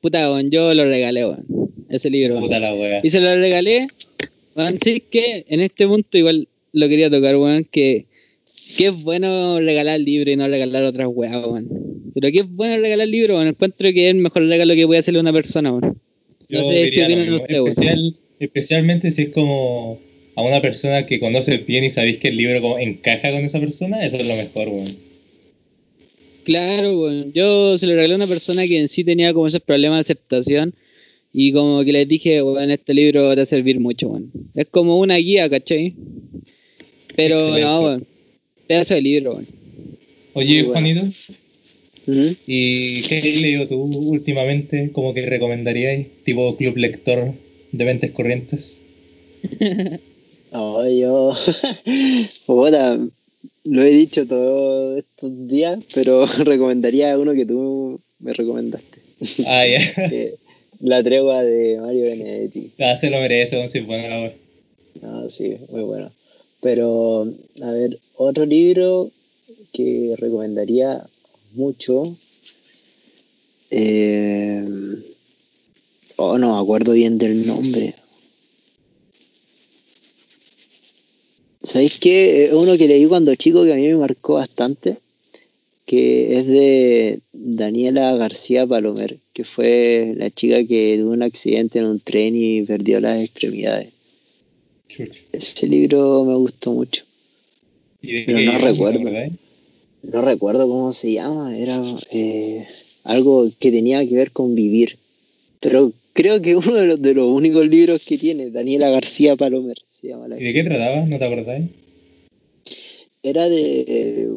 S2: Puta, yo lo regalé, Ese libro. Y se lo regalé. Así que en este punto igual lo quería tocar, weón, que, que es bueno regalar libro y no regalar otras weas, Pero que es bueno regalar libro, bueno, encuentro que es el mejor regalo que puede hacerle una persona, weón.
S3: No sé si opinan ustedes. especialmente si es como a una persona que conoces bien y sabéis que el libro como encaja con esa persona, eso es lo mejor, weón.
S2: Claro, bueno. Yo se lo regalé a una persona que en sí tenía como esos problemas de aceptación y como que les dije, bueno, este libro va a servir mucho, bueno. Es como una guía, ¿cachai? Pero no, bueno. Pedazo de libro, bueno.
S3: Oye, Juanito. ¿Y qué has leído tú últimamente? ¿Cómo que recomendaríais? ¿Tipo club lector de mentes corrientes?
S1: No, yo. Puta, lo he dicho todos estos días, pero recomendaría uno que tú me recomendaste.
S3: Ah, ya.
S1: La tregua de Mario Benedetti.
S3: Ah, se lo merece, un sí, bueno.
S1: No, sí, muy bueno. Pero, a ver, otro libro que recomendaría mucho. eh, oh, no me acuerdo bien del nombre. ¿Sabéis qué? Uno que leí cuando chico que a mí me marcó bastante, que es de Daniela García Palomer, que fue la chica que tuvo un accidente en un tren y perdió las extremidades. Ese libro me gustó mucho.
S3: ¿Y de
S1: Pero no recuerdo.
S3: acordáis?
S1: No recuerdo cómo se llama, era eh, algo que tenía que ver con vivir. Pero creo que uno de los, de los únicos libros que tiene, Daniela García Palomer, se llama la
S3: ¿Y de qué trataba? ¿No te acordáis?
S1: Era de eh,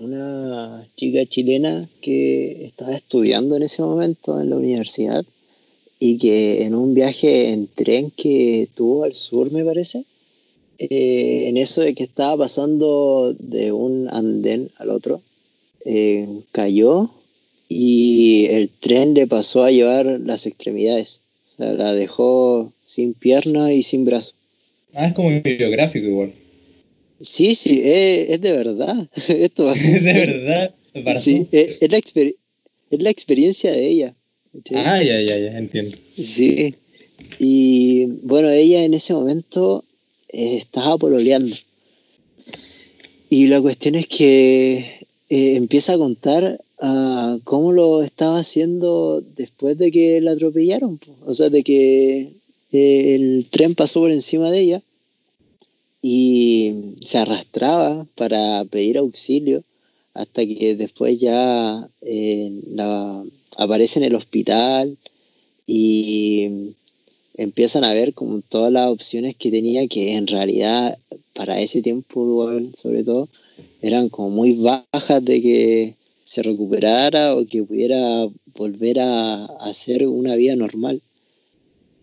S1: una chica chilena que estaba estudiando en ese momento en la universidad y que en un viaje en tren que tuvo al sur, me parece, eh, en eso de que estaba pasando de un andén al otro, eh, cayó y el tren le pasó a llevar las extremidades. O sea, la dejó sin pierna y sin brazo.
S3: Ah, es como biográfico igual.
S1: Sí, sí, es, es de verdad. Esto va a ser
S3: Es de verdad. Para
S1: Sí,
S3: tú.
S1: es, es la es la experiencia de ella.
S3: Ah, ya, ya, ya, entiendo.
S1: Sí. Y bueno, ella en ese momento estaba pololeando. Y la cuestión es que eh, empieza a contar ah, cómo lo estaba haciendo después de que la atropellaron. O sea, de que eh, el tren pasó por encima de ella y se arrastraba para pedir auxilio hasta que después ya eh, aparece en el hospital y empiezan a ver como todas las opciones que tenía que en realidad para ese tiempo sobre todo eran como muy bajas de que se recuperara o que pudiera volver a hacer una vida normal.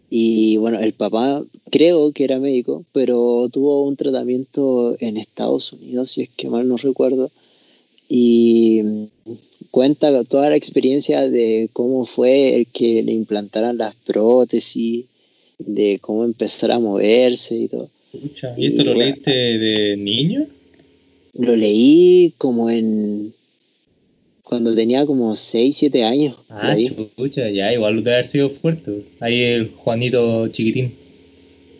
S1: Y bueno, el papá creo que era médico, pero tuvo un tratamiento en Estados Unidos, si es que mal no recuerdo, y cuenta toda la experiencia de cómo fue el que le implantaran las prótesis, de cómo empezar a moverse y todo.
S3: ¿Y esto lo
S1: Bueno.
S3: leíste de niño?
S1: Lo leí como en... cuando tenía como 6, 7 años.
S3: Ah,
S1: ahí.
S3: chucha, ya, igual debe haber sido fuerte. Ahí el Juanito chiquitín.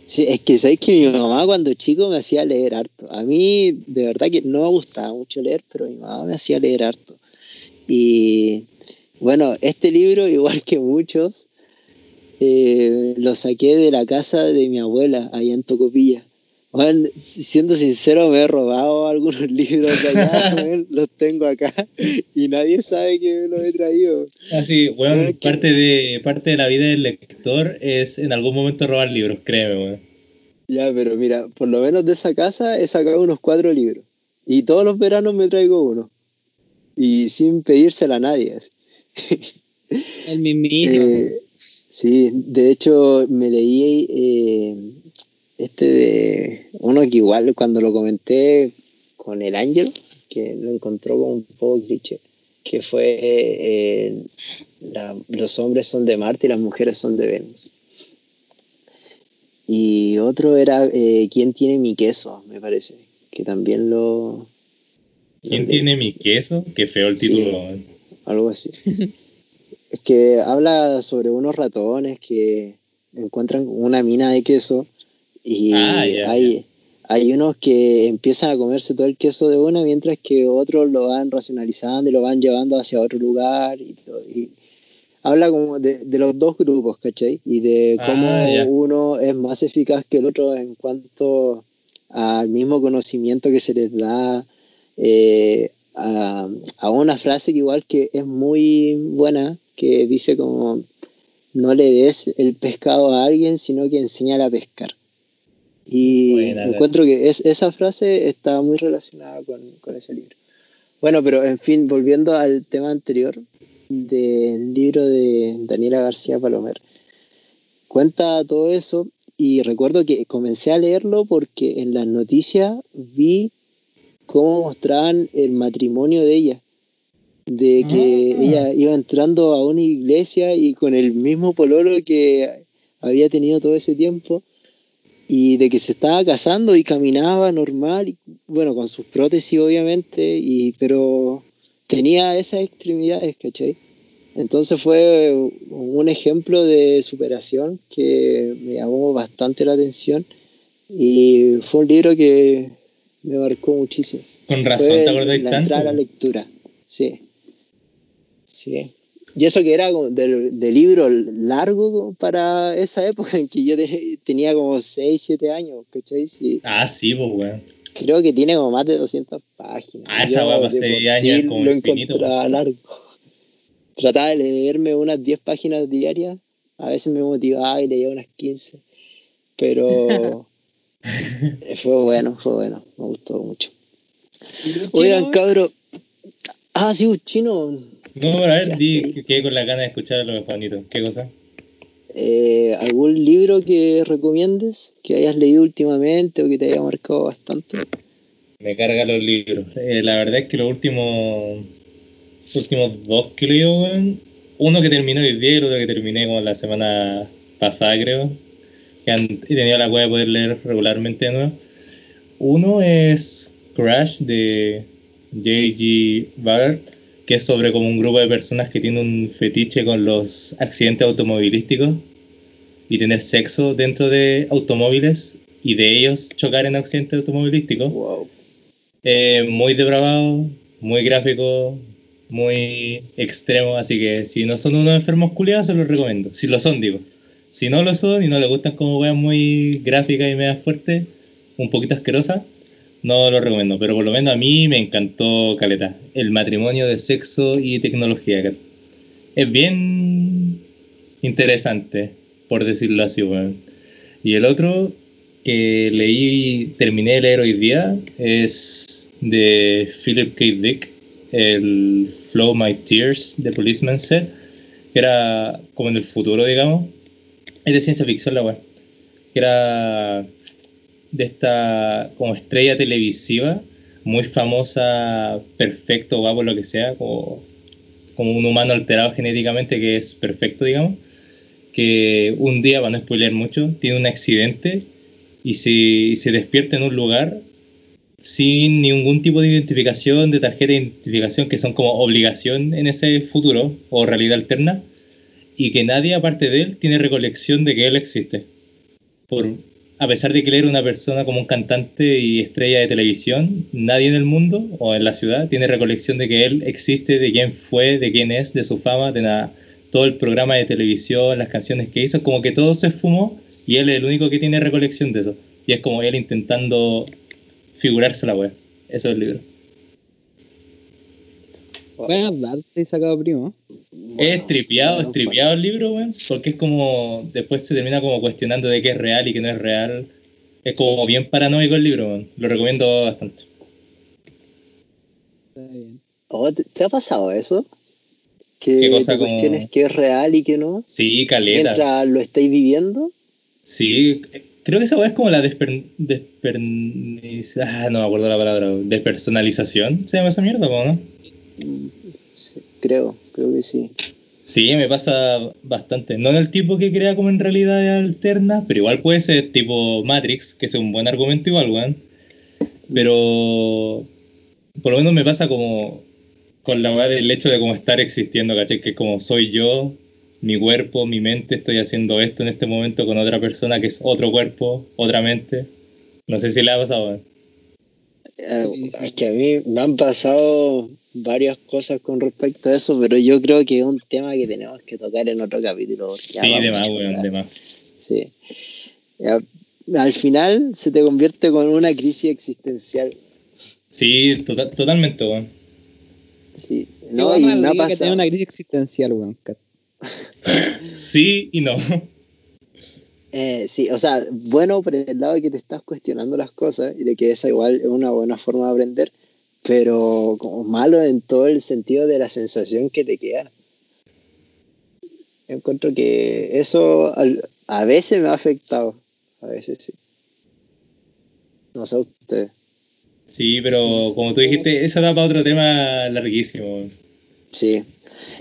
S1: Sí, es que sabéis que mi mamá cuando chico me hacía leer harto. A mí de verdad que no me gustaba mucho leer, pero mi mamá me hacía leer harto. Y bueno, este libro, igual que muchos, eh, lo saqué de la casa de mi abuela, allá en Tocopilla. Bueno, siendo sincero, me he robado algunos libros de weón, los tengo acá y nadie sabe que me los he traído.
S3: Así,
S1: es que-
S3: parte de, parte de la vida del lector es en algún momento robar libros, créeme, weón.
S1: Ya, pero mira, por lo menos de esa casa he sacado unos cuatro libros. Y todos los veranos me traigo uno. Y sin pedírsela a nadie. así.
S2: El mismísimo.
S1: Eh, sí, de hecho me leí eh, este de uno que igual cuando lo comenté con el ángel, que lo encontró como un poco cliché, que fue eh, la- los hombres son de Marte y las mujeres son de Venus. Y otro era eh, ¿Quién tiene mi queso? Me parece, que también lo...
S3: ¿Quién
S1: lo
S3: tiene mi queso? Qué feo el título,
S1: algo así. es que habla sobre unos ratones que encuentran una mina de queso y
S3: Ah,
S1: hay, hay unos que empiezan a comerse todo el queso de una, mientras que otros lo van racionalizando y lo van llevando hacia otro lugar. Y, habla como de, de los dos grupos, ¿cachai? Y de
S3: Ah,
S1: cómo uno es más eficaz que el otro en cuanto al mismo conocimiento que se les da. eh, a, a una frase que igual que es muy buena, que dice como no le des el pescado a alguien, sino que enséñale a pescar. Y
S3: Buena,
S1: encuentro que es, esa frase está muy relacionada con, con ese libro. Bueno, pero en fin, volviendo al tema anterior del libro de Daniela García Palomer, cuenta todo eso y recuerdo que comencé a leerlo porque en las noticias vi cómo mostraban el matrimonio de ella. De que
S2: Ah.
S1: ella iba entrando a una iglesia y con el mismo pololo que había tenido todo ese tiempo y de que se estaba casando y caminaba normal, y, bueno, con sus prótesis obviamente, y, pero tenía esas extremidades, ¿cachai? Entonces fue un ejemplo de superación que me llamó bastante la atención y fue un libro que me marcó muchísimo.
S3: Con razón,
S1: Fue
S3: ¿te acordáis
S1: la
S3: tanto?
S1: entrada a la lectura, sí. Sí. Y eso que era como de, de libro largo para esa época en que yo te- tenía como 6, 7 años, ¿cachai? Sí.
S3: Ah, sí, pues, weón.
S1: Creo que tiene como más de 200 páginas.
S3: Ah, esa weá pasé
S1: por
S3: años
S1: sí
S3: como
S1: lo
S3: infinito,
S1: encontraba largo. Trataba de leerme unas 10 páginas diarias. A veces me motivaba y leía unas 15. Pero fue bueno, fue bueno. Me gustó mucho. Oigan, cabro. Ah, sí, un chino.
S3: No, a ver, di quedé con la gana de escuchar a los Juanito. ¿Qué cosa?
S1: Eh, ¿Algún libro que recomiendes que hayas leído últimamente o que te haya marcado bastante?
S3: Me carga los libros. Eh, la verdad es que los últimos, los últimos dos que leí, weón, uno que terminó hoy día y el otro que terminé como la semana pasada, creo, que han, he tenido la cueva de poder leer regularmente de nuevo. Uno es Crash de J.G. Ballard, que es sobre como un grupo de personas que tienen un fetiche con los accidentes automovilísticos y tener sexo dentro de automóviles y de ellos chocar en accidentes automovilísticos.
S1: Wow.
S3: Eh, muy depravado, muy gráfico, muy extremo, así que si no son unos enfermos culiados, se los recomiendo. Si lo son, digo. Si no lo son y no les gustan como weas muy gráficas y media fuertes, un poquito asquerosas, no lo recomiendo. Pero por lo menos a mí me encantó Caleta. El matrimonio de sexo y tecnología. Es bien interesante, por decirlo así, weón. Y el otro que leí, terminé de leer hoy día, es de Philip K. Dick, el Flow My Tears de Policeman Set, que era como en el futuro, digamos. Es de ciencia ficción la web. Que era de esta como estrella televisiva, muy famosa, perfecto, guapo, lo que sea, como, como un humano alterado genéticamente que es perfecto, digamos. Que un día, para no spoilear mucho, tiene un accidente y se, y se despierta en un lugar sin ningún tipo de identificación, de tarjeta de identificación, que son como obligación en ese futuro o realidad alterna, y que nadie aparte de él tiene recolección de que él existe. Por, a pesar de que él era una persona como un cantante y estrella de televisión, nadie en el mundo o en la ciudad tiene recolección de que él existe, de quién fue, de quién es, de su fama, de nada. Todo el programa de televisión, las canciones que hizo, como que todo se esfumó y él es el único que tiene recolección de eso. Y es como él intentando figurarse la web. Eso es el libro.
S2: Buenas tardes, sacado primo.
S3: Es tripeado,
S1: bueno,
S3: es el libro, weón, porque es como, después se termina como cuestionando de qué es real y qué no es real. Es como bien paranoico el libro, weón. Lo recomiendo bastante.
S2: Está bien.
S1: Oh, ¿te, te ha pasado eso? Que
S3: ¿Qué cosa
S1: te
S3: como-
S1: cuestiones qué es real y qué no.
S3: Sí, caleta.
S1: Mientras lo estáis viviendo.
S3: Sí, creo que esa weá es como la desper... desperniz- Ah, no me acuerdo la palabra. Despersonalización, ¿se llama esa mierda, no?
S1: Creo, creo que sí.
S3: Sí, me pasa bastante. No en el tipo que crea como en realidad alterna, pero igual puede ser tipo Matrix, que es un buen argumento igual, weón. Pero por lo menos me pasa como con la weá del hecho de como estar existiendo, ¿cachai? Que como soy yo, mi cuerpo, mi mente, estoy haciendo esto en este momento con otra persona que es otro cuerpo, otra mente. No sé si le ha pasado, weón.
S1: Eh. Es que a mí me han pasado varias cosas con respecto a eso, pero yo creo que es un tema que tenemos que tocar en otro capítulo.
S3: Sí,
S1: vamos
S3: de más, weón, de más.
S1: Sí. Al final se te convierte con una crisis existencial.
S3: Sí, tota- totalmente, weón.
S1: Sí.
S2: No,
S1: No, y me ha
S2: que
S1: pasado.
S2: una crisis existencial, weón.
S3: Sí y no.
S1: Eh, sí, o sea, bueno por el lado de que te estás cuestionando las cosas y de que esa igual es una buena forma de aprender, pero como malo en todo el sentido de la sensación que te queda. Encuentro que eso a veces me ha afectado, a veces sí. No sé usted.
S3: Sí, pero como tú dijiste, eso da para otro tema larguísimo.
S1: Sí.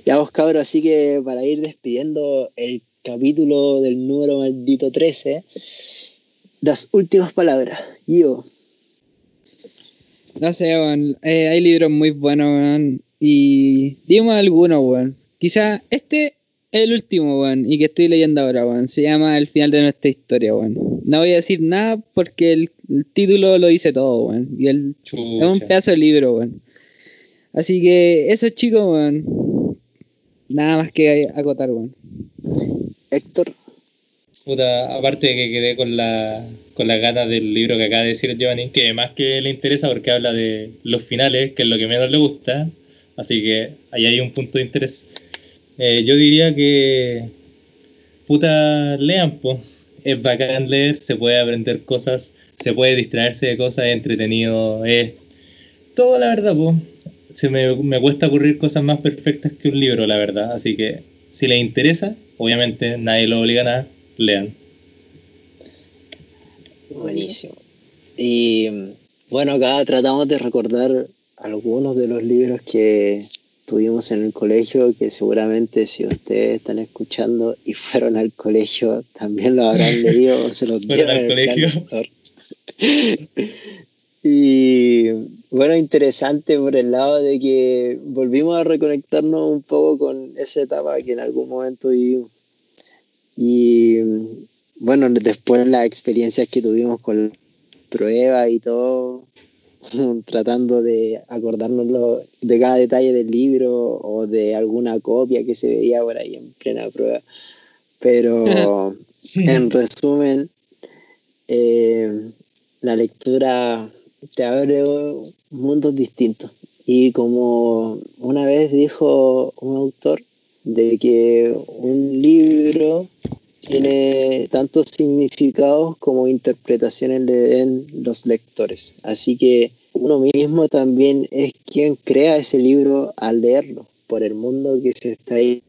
S1: Ya vos cabros, así que para ir despidiendo el capítulo del número maldito 13, las últimas palabras. Yo.
S2: No sé, weón. Eh, hay libros muy buenos, weón. Y dimos algunos, weón. Quizá este es el último, weón, y que estoy leyendo ahora, weón. Se llama El final de nuestra historia, weón. No voy a decir nada porque el, título lo dice todo, weón. Y el, es un pedazo de libro, weón. Así que eso, chicos, weón. Nada más que acotar, weón.
S3: Puta, aparte de que quedé con la, con las ganas del libro que acaba de decir Giovanni, que más que le interesa porque habla de los finales, que es lo que menos le gusta, así que ahí hay un punto de interés. Eh, yo diría que, puta, lean, pues. Es bacán leer, se puede aprender cosas, se puede distraerse de cosas, es entretenido, es todo la verdad, pues. Se me, me cuesta ocurrir cosas más perfectas que un libro, la verdad, así que si les interesa, obviamente nadie lo obliga a nada, lean.
S1: Buenísimo. Y bueno, acá tratamos de recordar algunos de los libros que tuvimos en el colegio, que seguramente si ustedes están escuchando y fueron al colegio, también lo habrán leído o se los
S3: dieron al colegio.
S1: y bueno, interesante por el lado de que volvimos a reconectarnos un poco con esa etapa que en algún momento vivimos. Y bueno, después las experiencias que tuvimos con pruebas y todo, tratando de acordarnos de cada detalle del libro o de alguna copia que se veía por ahí en plena prueba. Pero en resumen, eh, la lectura te abre mundos distintos. Y como una vez dijo un autor, de que un libro tiene tantos significados como interpretaciones le den los lectores. Así que uno mismo también es quien crea ese libro al leerlo, por el mundo que se está ahí.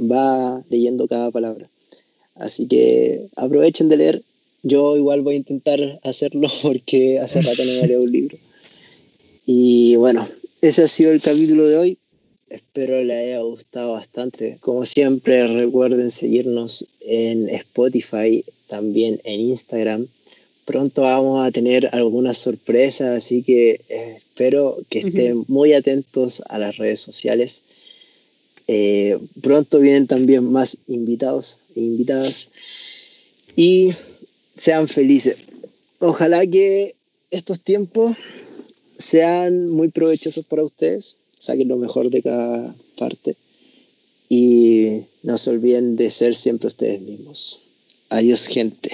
S1: Va leyendo cada palabra. Así que aprovechen de leer. Yo igual voy a intentar hacerlo porque hace rato no me un libro. Y bueno, ese ha sido el capítulo de hoy. Espero les haya gustado bastante. Como siempre, recuerden seguirnos en Spotify, también en Instagram. Pronto vamos a tener algunas sorpresas, así que eh, espero que estén muy atentos a las redes sociales. Eh, pronto vienen también más invitados e invitadas. Y sean felices. Ojalá que estos tiempos sean muy provechosos para ustedes saquen lo mejor de cada parte y no se olviden de ser siempre ustedes mismos. Adiós gente.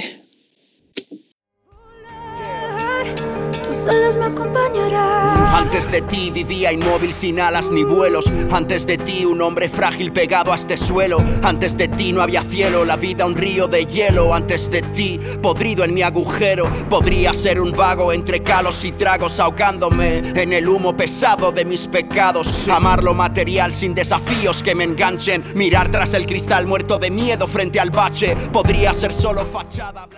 S1: Tus me acompañarán.
S4: Antes de ti vivía inmóvil sin alas ni vuelos. Antes de ti un hombre frágil pegado a este suelo. Antes de ti no había cielo, la vida un río de hielo. Antes de ti, podrido en mi agujero. Podría ser un vago entre calos y tragos ahogándome en el humo pesado de mis pecados. Amar lo material sin desafíos que me enganchen. Mirar tras el cristal muerto de miedo frente al bache. Podría ser solo fachada.